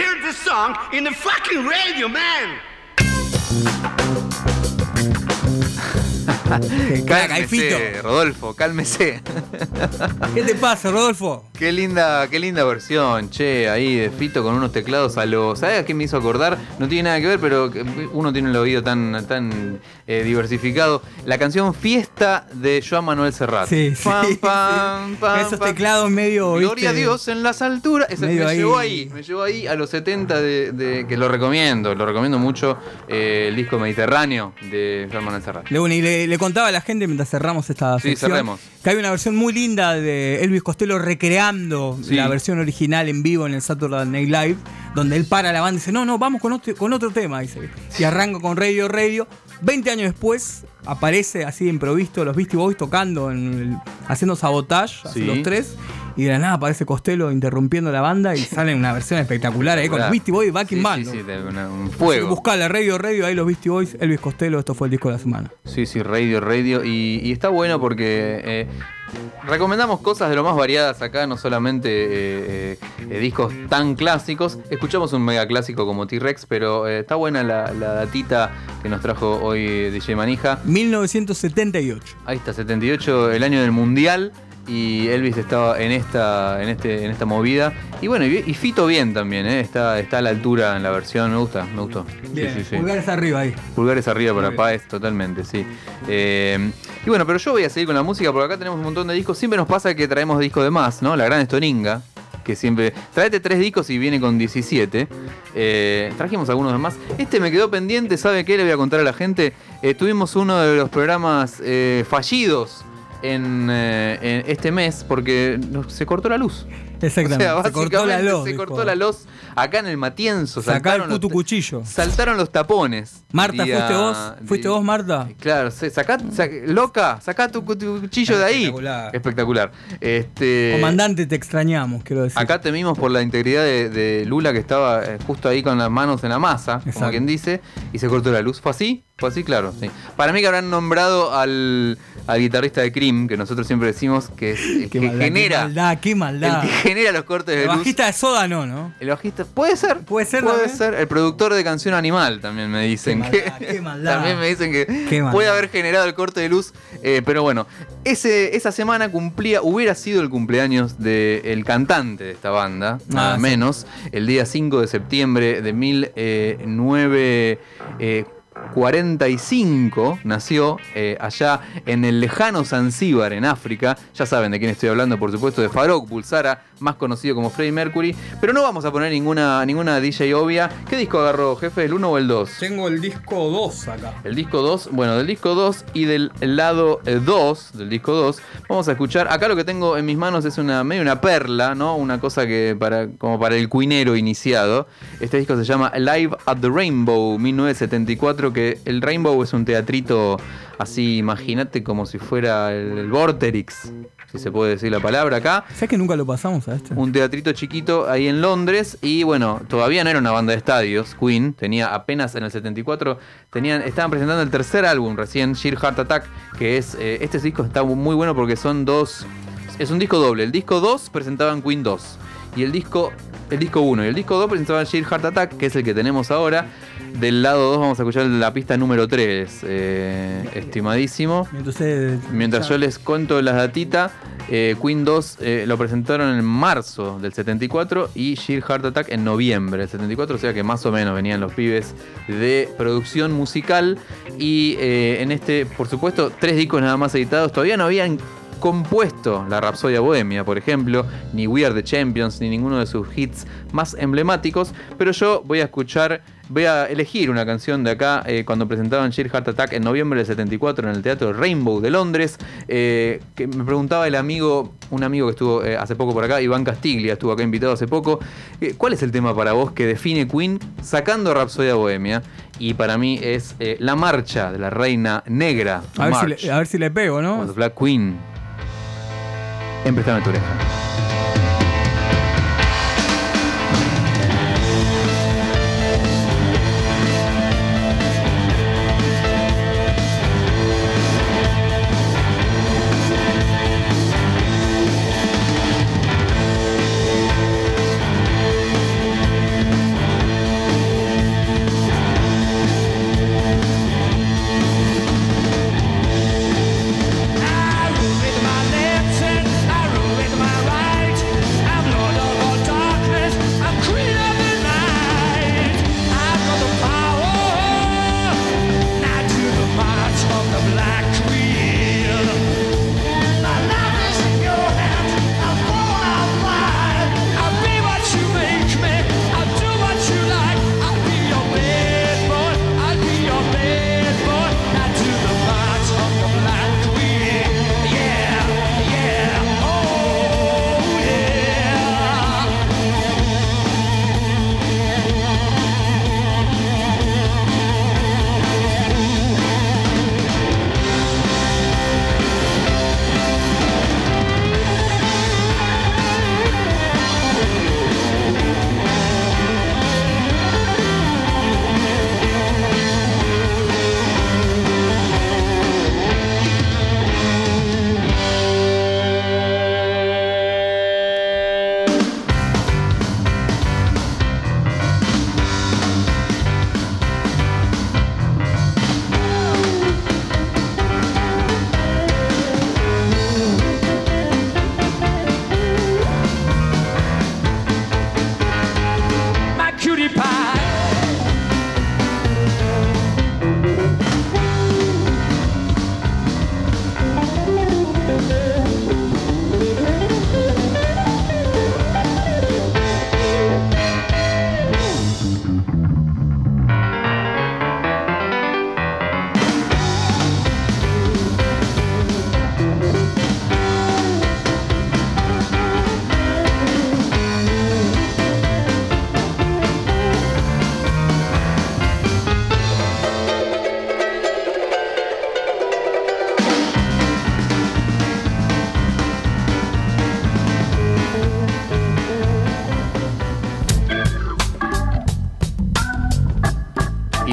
I want to hear this song in the fucking radio, man. Cálmese, Rodolfo, cálmese. ¿Qué te pasa, Rodolfo? Qué linda, qué linda versión, che, ahí de Fito con unos teclados a los. ¿Sabes a qué me hizo acordar? No tiene nada que ver, pero uno tiene el oído tan, tan eh, diversificado. La canción Fiesta de Joan Manuel Serrat. Sí, sí, Pam, sí. pam, Esos teclados medio. Gloria a. Dios en las alturas. Ese me ahí. llevó ahí, me llevó ahí a los 70 de, de- que lo recomiendo, lo recomiendo mucho, eh, el disco Mediterráneo de Joan Manuel Serrat. Le, le contaba a la gente mientras cerramos esta Sí, sección cerremos. que hay una versión muy linda de Elvis Costello recreando Sí. la versión original en vivo en el Saturday Night Live, donde él para la banda y dice, no, no, vamos con otro, con otro tema, dice. Y arranca con Radio Radio. 20 años después aparece así de improvisto los Beastie Boys tocando, en el- haciendo sabotage, Sí. los tres. Y de la nada aparece Costello interrumpiendo la banda y sale una versión espectacular ahí con los Beastie Boys back in Sí, band. Sí, sí, de una- un Fuego. Buscala, Radio Radio, ahí los Beastie Boys, Elvis Costello, esto fue el disco de la semana. Sí, sí, radio, radio. Y, y está bueno porque eh, recomendamos cosas de lo más variadas acá, no solamente eh, eh, discos tan clásicos. Escuchamos un mega clásico como T-Rex, pero eh, está buena la, la datita que nos trajo hoy DJ Manija. 1978. Ahí está, 78, el año del Mundial. Y Elvis estaba en esta, en este, en esta movida. Y bueno, y, y Fito bien también, ¿eh? está, está a la altura en la versión, me gusta, me gustó. Sí, Bien, sí, sí. pulgares arriba ahí. Pulgares arriba para. Páez, totalmente, sí. Eh, y bueno, pero yo voy a seguir con la música porque acá tenemos un montón de discos. Siempre nos pasa que traemos discos de más, ¿no? La gran estoninga, que siempre. Traete tres discos y viene con 17. Eh, trajimos algunos de más. Este me quedó pendiente, ¿sabe qué? Le voy a contar a la gente. Tuvimos uno de los programas fallidos. En, eh, en este mes porque se cortó la luz. Exactamente. O sea, se cortó la básicamente luz. se cortó la luz acá en el Matienzo. Sacá el saltaron puto los- cuchillo. Saltaron los tapones. Marta, diría- ¿fuiste vos? ¿Fuiste vos, Marta? Claro, sí, sacá, sac- loca, sacá tu, tu cuchillo de ahí. Espectacular. Espectacular. Este, Comandante, te extrañamos, quiero decir. Acá temimos por la integridad de, de Lula que estaba eh, justo ahí con las manos en la masa, como Exacto. quien dice, y se cortó la luz. ¿Fue así? ¿Fue así? Claro, sí. Para mí que habrán nombrado al, al guitarrista de Cream, que nosotros siempre decimos que es el Qué que maldad, genera. Qué maldad, qué El maldad. que genera los cortes de El luz. bajista de soda no, ¿no? El bajista. Puede ser. Puede ser Puede también. ser. El productor de Canción Animal también me dicen Qué que. maldad, qué maldad. también me dicen que puede haber generado el corte de luz. eh, pero bueno, ese, esa semana cumplía, hubiera sido el cumpleaños del cantante de esta banda, nada Ah, sí. menos, el día 5 de septiembre de 1945 nació eh, allá en el lejano Zanzíbar, en África. Ya saben de quién estoy hablando, por supuesto, de Farouk Bulsara, más conocido como Freddie Mercury. Pero no vamos a poner ninguna, ninguna DJ obvia. ¿Qué disco agarró, jefe? ¿El 1 o el 2? Tengo el disco 2 acá. El disco 2, bueno, del disco 2 y del lado 2, del disco 2, vamos a escuchar. Acá lo que tengo en mis manos es una medio una perla, ¿no? Una cosa que para como para el cuinero iniciado. Este disco se llama Live at the Rainbow 1974, que el Rainbow es un teatrito así, imagínate como si fuera el, el Vorterix, si se puede decir la palabra acá. ¿Sabes que nunca lo pasamos a este? Un teatrito chiquito ahí en Londres y bueno, todavía no era una banda de estadios, Queen, tenía apenas en el 74, tenían, estaban presentando el tercer álbum recién, Sheer Heart Attack, que es, eh, este disco está muy bueno porque son dos, es un disco doble, el disco 2 presentaban Queen 2 y el disco, el disco 1 y el disco 2 presentaban Sheer Heart Attack, que es el que tenemos ahora. Del lado 2 vamos a escuchar la pista número 3, eh, estimadísimo. Mientras, yo les cuento las datitas, eh, Queen 2 eh, lo presentaron en marzo del 74 y Sheer Heart Attack en noviembre del 74, o sea que más o menos venían los pibes de producción musical. Y eh, en este, por supuesto, tres discos nada más editados, todavía no habían compuesto la Rapsodia Bohemia, por ejemplo, ni We Are the Champions, ni ninguno de sus hits más emblemáticos, pero yo voy a escuchar, voy a elegir una canción de acá eh, cuando presentaban Sheer Heart Attack en noviembre del 74 en el Teatro Rainbow de Londres, eh, que me preguntaba el amigo, un amigo que estuvo eh, hace poco por acá, Iván Castiglia, estuvo acá invitado hace poco, ¿cuál es el tema para vos que define Queen sacando Rapsodia Bohemia? Y para mí es eh, la marcha de la reina negra. a, ver si le, a ver si le pego, ¿no? Black Queen. En Préstame tu oreja.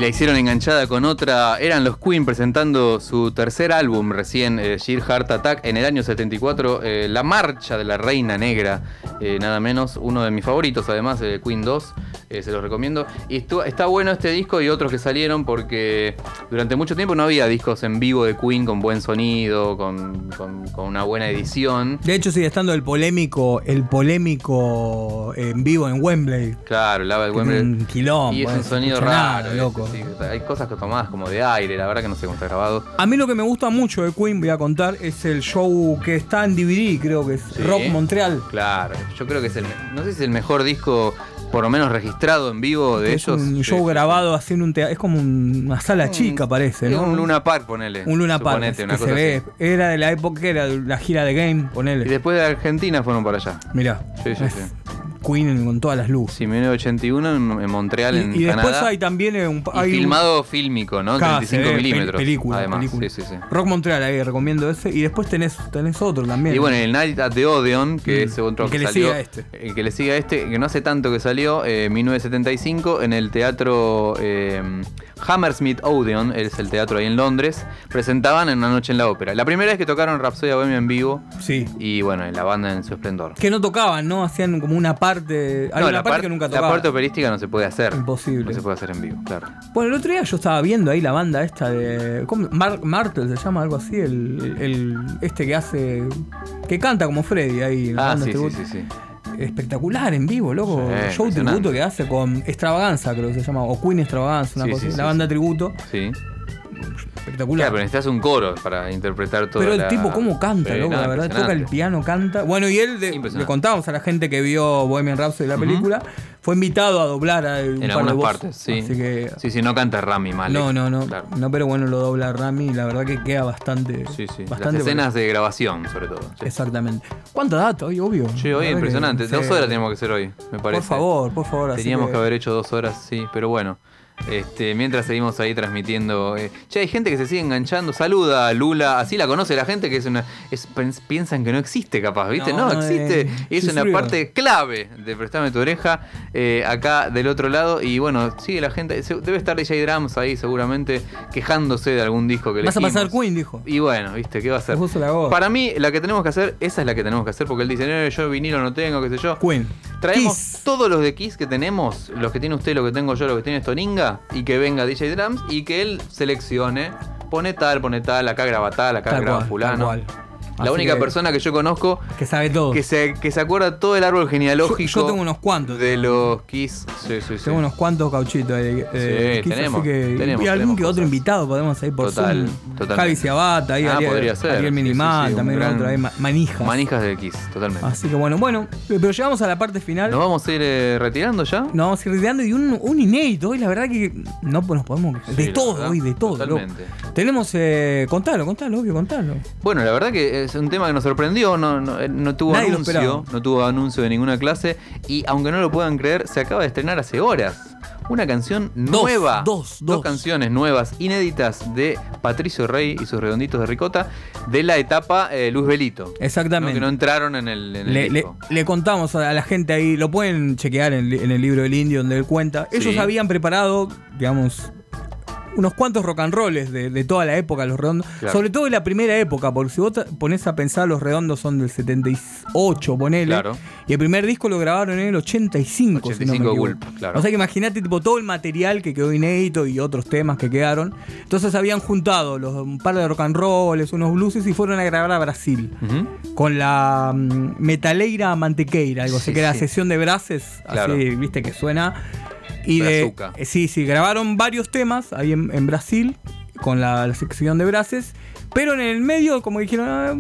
Hicieron enganchada con otra. Eran los Queen presentando su tercer álbum recién, eh, Sheer Heart Attack, en el año 74. eh, la marcha de la Reina Negra, eh, nada menos. Uno de mis favoritos, además, de Queen 2. eh, se los recomiendo. Y está bueno este disco y otros que salieron porque durante mucho tiempo no había discos en vivo de Queen con buen sonido, con, con- con una buena edición. De hecho, sigue estando el polémico, el polémico en vivo en Wembley. Claro, lava el Que Wembley. un quilombo, Y es un sonido raro. nada, loco. Sí, hay cosas que tomás como de aire, la verdad que no sé cómo está grabado. A mí lo que me gusta mucho de Queen, voy a contar, es el show que está en DVD, creo que es Sí. Rock Montreal. Claro, yo creo que es el. No sé si es el mejor disco, por lo menos registrado en vivo de es ellos. un show grabado así en un teatro. Es como un- una sala Un- chica, parece, ¿no? Un Luna Park, ponele. Un Luna Park. suponete, que una se cosa ve. así. Era de la época que era la gira de Game, Y ponele. después de Argentina fueron para allá. Mirá. Sí, sí, es sí. Queen con todas las luces. Sí, 1981 en, Montreal, en y, y después Canadá. hay también eh, un, Y hay un- filmado fílmico, ¿no? Claro, 35 se ve, milímetros. pel- película, además. película. Sí, sí, sí. Rock Montreal, ahí recomiendo ese. Y después tenés, tenés otro también. Y bueno, el Night at the Odeon, que Mm, es otro el que que, le salió. sigue a este. El que le sigue a este, que no hace tanto que salió, eh, 1975, en el teatro eh, Hammersmith Odeon, es el teatro ahí en Londres, presentaban en una noche en la ópera. La primera vez que tocaron Rhapsody Bohemia en vivo, Sí. y bueno, la banda en su esplendor. Que no tocaban, ¿no? Hacían como una parte. Hay No, una la, parte par- que nunca la tocaban. parte operística no se puede hacer. Imposible. No se puede hacer en vivo, claro. Bueno, el otro día yo estaba viendo ahí la banda esta de. ¿Cómo? Mar Martel se llama algo así. El, el- este que hace. que canta como Freddy ahí en la Ah, sí, sí, tributo. sí, sí. Espectacular en vivo, loco. Sí, Show tributo que hace con Extravaganza, creo que se llama. O Queen Extravaganza, una Sí, cosa sí, así. sí, La banda sí. tributo. Sí. Espectacular. Claro, pero necesitas un coro para interpretar todo. Pero el tipo, ¿cómo canta, Sí, loco? la verdad, toca el piano, canta. Bueno, y él, de- le contábamos a la gente que vio Bohemian Rhapsody la Ujú. película, fue invitado a doblar a un En par de algunas voces. partes, sí. Así que. Sí, sí, no canta Rami mal. no, no, no. Claro. No, pero bueno, lo dobla Rami y la verdad que queda bastante. Sí, sí. Bastante Las escenas de grabación, sobre todo. sí. Exactamente. ¿Cuánto dato hoy, obvio? Sí, La hoy impresionante. que- Dos horas teníamos que hacer hoy, me parece. Por favor, por favor. así Teníamos que... haber hecho dos horas, sí, pero bueno. Este, mientras seguimos ahí transmitiendo. eh, Che, hay gente que se sigue enganchando. Saluda a Lula. Así la conoce la gente que es una. es- piensan que no existe, capaz, ¿viste? No, No, no, existe. eh, es sí, una frío. parte clave de Prestame tu oreja. eh, acá del otro lado. Y bueno, sigue la gente. Debe estar DJ Drums ahí seguramente quejándose de algún disco que le Vas a pasar Queen, dijo. Y bueno, ¿viste? ¿Qué va a hacer? Para mí, la que tenemos que hacer, esa es la que tenemos que hacer, porque él dice, no, yo vinilo no tengo, qué sé yo. Queen. Traemos Kiss. todos los de Kiss que tenemos, los que tiene usted, lo que tengo yo, lo que tiene Stoninga, y que venga DJ Drums y que él seleccione, pone tal, pone tal, acá graba tal, acá Tal graba cual, fulano. tal cual. La Así única que- persona que yo conozco Que sabe todo. que se, que se acuerda todo el árbol genealógico Yo- yo tengo unos cuantos. de los Kiss. Sí, sí, sí. Tengo unos cuantos cauchitos de, de Sí, Kiss, tenemos, que- tenemos, y algún tenemos que otro invitado podemos ir por Total, Zoom. totalmente. Javi Ciabatta, ahí Ah, Ariel, podría ser. Ariel Sí, sí, Minimal, sí, un también gran- otro ahí, Ma- Manijas. Manijas de Kiss, totalmente. Así que bueno, bueno, pero llegamos a la parte final. ¿Nos vamos a ir eh, retirando ya? Nos vamos a ir retirando y un, un inédito hoy, la verdad que no nos podemos. Sí, de todo hoy, de todo. Totalmente. Tenemos. Eh, contalo, contalo, obvio, contalo. Bueno, la verdad que es un tema que nos sorprendió, no, no, eh, no tuvo Nadie anuncio, no tuvo anuncio de ninguna clase y aunque no lo puedan creer, se acaba de estrenar hace horas. Una canción Dos, nueva. dos, dos. canciones nuevas, inéditas de Patricio Rey y sus redonditos de ricota de la etapa eh, Luz Belito. Exactamente. ¿no? Que no entraron en el, en el Le, le- disco. le contamos a la gente ahí, lo pueden chequear en, en el libro del indio donde él cuenta. Ellos Sí. habían preparado, digamos, unos cuantos rock and rolls de, de toda la época, los redondos. Claro. Sobre todo de la primera época, porque si vos pones a pensar, los redondos son del 78, ponele. Claro. Y el primer disco lo grabaron en el 85, si no me 85 equivoco. Gulp, claro. O sea que imagínate tipo, todo el material que quedó inédito y otros temas que quedaron. Entonces habían juntado los, un par de rock and rolls, unos blueses y fueron a grabar a Brasil con la mm, Metaleira Mantequeira, algo así Sí, que era sí. sesión de brases, Claro. así, viste que suena. Y de, eh, sí, sí, grabaron varios temas ahí en, en Brasil con la, la sección de brases, pero en el medio como dijeron, "Ah,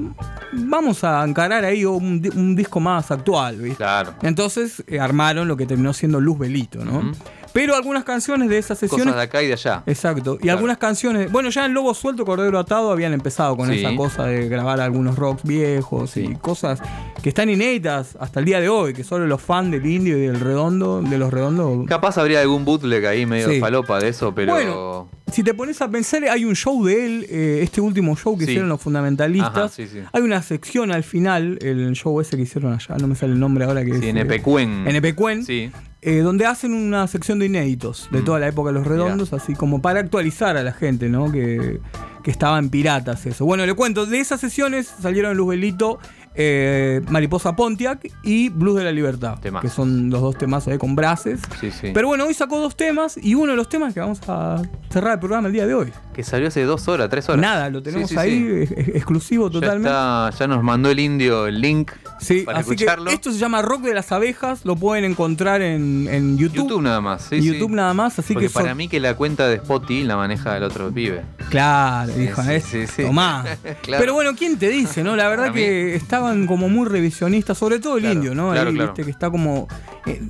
vamos a encarar ahí un, un disco más actual, ¿viste? Claro. Entonces eh, armaron lo que terminó siendo Luz Belito, ¿no? Pero algunas canciones de esas sesiones Cosas de acá y de allá. Exacto. Y Claro. algunas canciones. Bueno, ya en Lobo Suelto, Cordero Atado habían empezado con Sí. esa cosa de grabar algunos rocks viejos Sí. y cosas que están inéditas hasta el día de hoy, que solo los fans del indio y del redondo, de los redondos. Capaz habría algún bootleg ahí medio Sí. falopa de eso, pero. Bueno, Si te pones a pensar, hay un show de él, eh, este último show que Sí. hicieron los fundamentalistas. Ajá, sí, sí. Hay una sección al final, el show ese que hicieron allá, no me sale el nombre ahora que es. En eh, Epecuen. En Epecuen. Sí. eh, donde hacen una sección de inéditos de Mm. toda la época de los redondos, así como para actualizar a la gente, ¿no? Que, que estaban piratas eso. Bueno, le cuento, de esas sesiones salieron Luzbelito, eh, Mariposa Pontiac y Blues de la Libertad, Temazo. que son los dos temas ahí con brases. Sí, sí. Pero bueno, hoy sacó dos temas y uno de los temas que vamos a cerrar el programa el día de hoy. Que salió hace dos horas, tres horas. Nada, lo tenemos Sí, ahí exclusivo Ya, totalmente. está- ya nos mandó el indio el link Sí, para así escucharlo. que esto se llama Rock de las Abejas, lo pueden encontrar en, en YouTube. YouTube nada más. Sí. YouTube nada más, así Porque que para mí que la cuenta de Spotify la maneja el otro pibe. Claro, Sí, dijo, sí, es- tomá. Claro. Pero bueno, ¿quién te dice, no? La verdad que estaban como muy revisionistas, sobre todo el Claro, indio, ¿no? claro, Ahí, viste, que está como eh,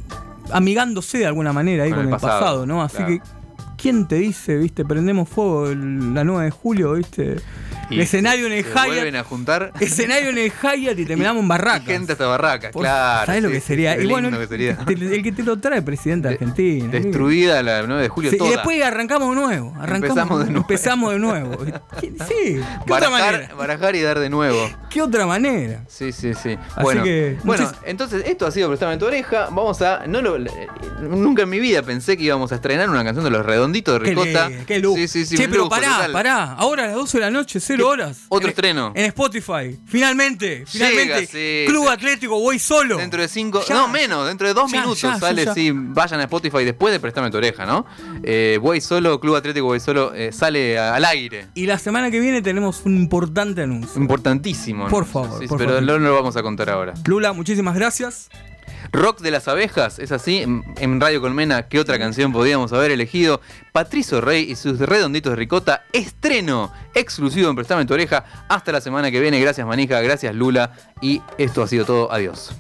amigándose de alguna manera ahí con, el pasado, ¿no? Así claro. que, ¿quién te dice, viste? Prendemos fuego el- la 9 de julio, viste? Y escenario en el se vuelven Hyatt. a juntar Escenario en el Hyatt y terminamos en barracas. gente hasta barracas, Por- claro. ¿Sabes lo que sería? qué Y bueno, que sería. el que te lo trae, presidente de Argentina. Destruida la 9 de julio Sí, y después arrancamos de nuevo. Arrancamos, Empezamos de nuevo. Empezamos de nuevo. ¿Qué- Sí, ¿qué otra manera? barajar, y dar de nuevo. ¿Qué otra manera? Sí, sí, sí. Así bueno, que, bueno entonces esto ha sido Prestame tu oreja. Vamos a. No lo, nunca en mi vida pensé que íbamos a estrenar una canción de los redonditos de Qué Ricota. qué lujo. Sí, sí, sí. Che, pero lujo pará, total. pará. Ahora a las 12 de la noche, 0 horas. Otro En- estreno. En Spotify. Finalmente, finalmente. sí, Club. Atlético, voy solo. Dentro de cinco, Ya. no menos, dentro de dos Ya, minutos ya, sale, sí, vayan a Spotify después de Préstame tu oreja, ¿no? Eh, voy solo, Club Atlético Voy solo, eh, sale al aire. Y la semana que viene tenemos un importante anuncio. Importantísimo. Por favor, Sí, por pero favor. no lo vamos a contar ahora. Lula, muchísimas gracias. Rock de las abejas, es así. En- Radio Colmena, ¿qué otra canción podíamos haber elegido? Patricio Rey y sus redonditos de ricota, estreno exclusivo en Prestame tu oreja. Hasta la semana que viene. Gracias, Manija. Gracias, Lula. Y esto ha sido todo. Adiós.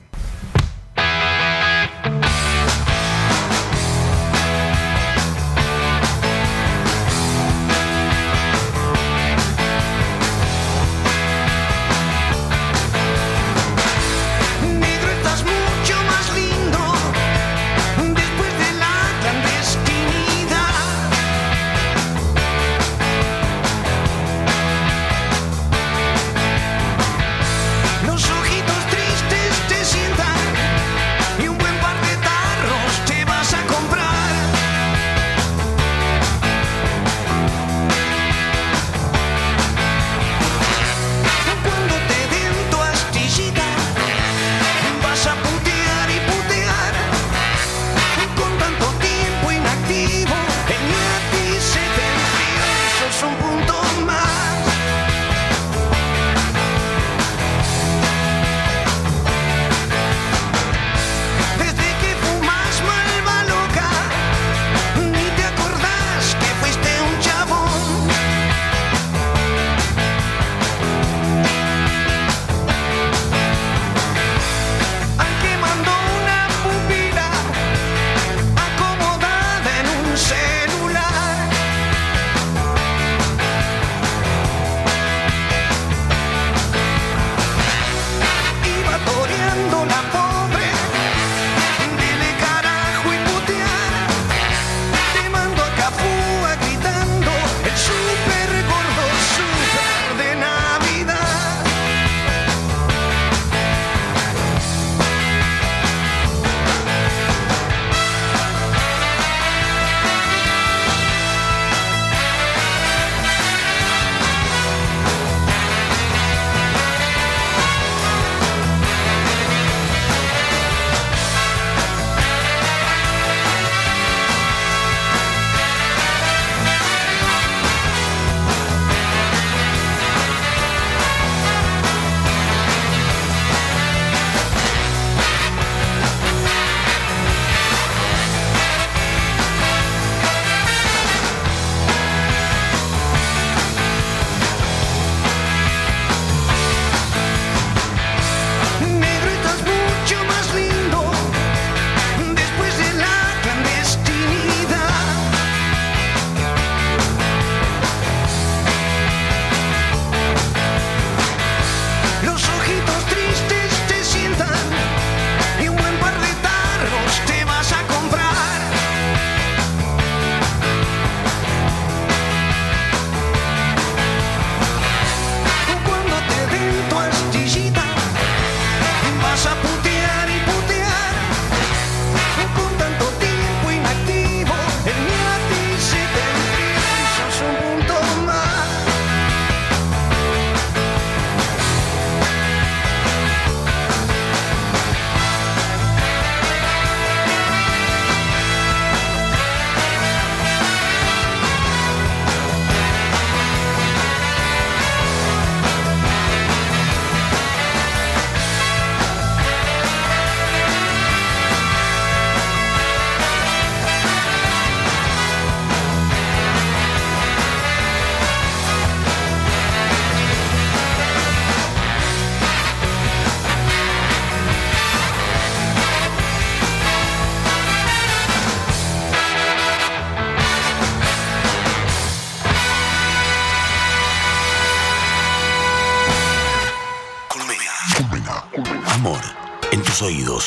Oídos.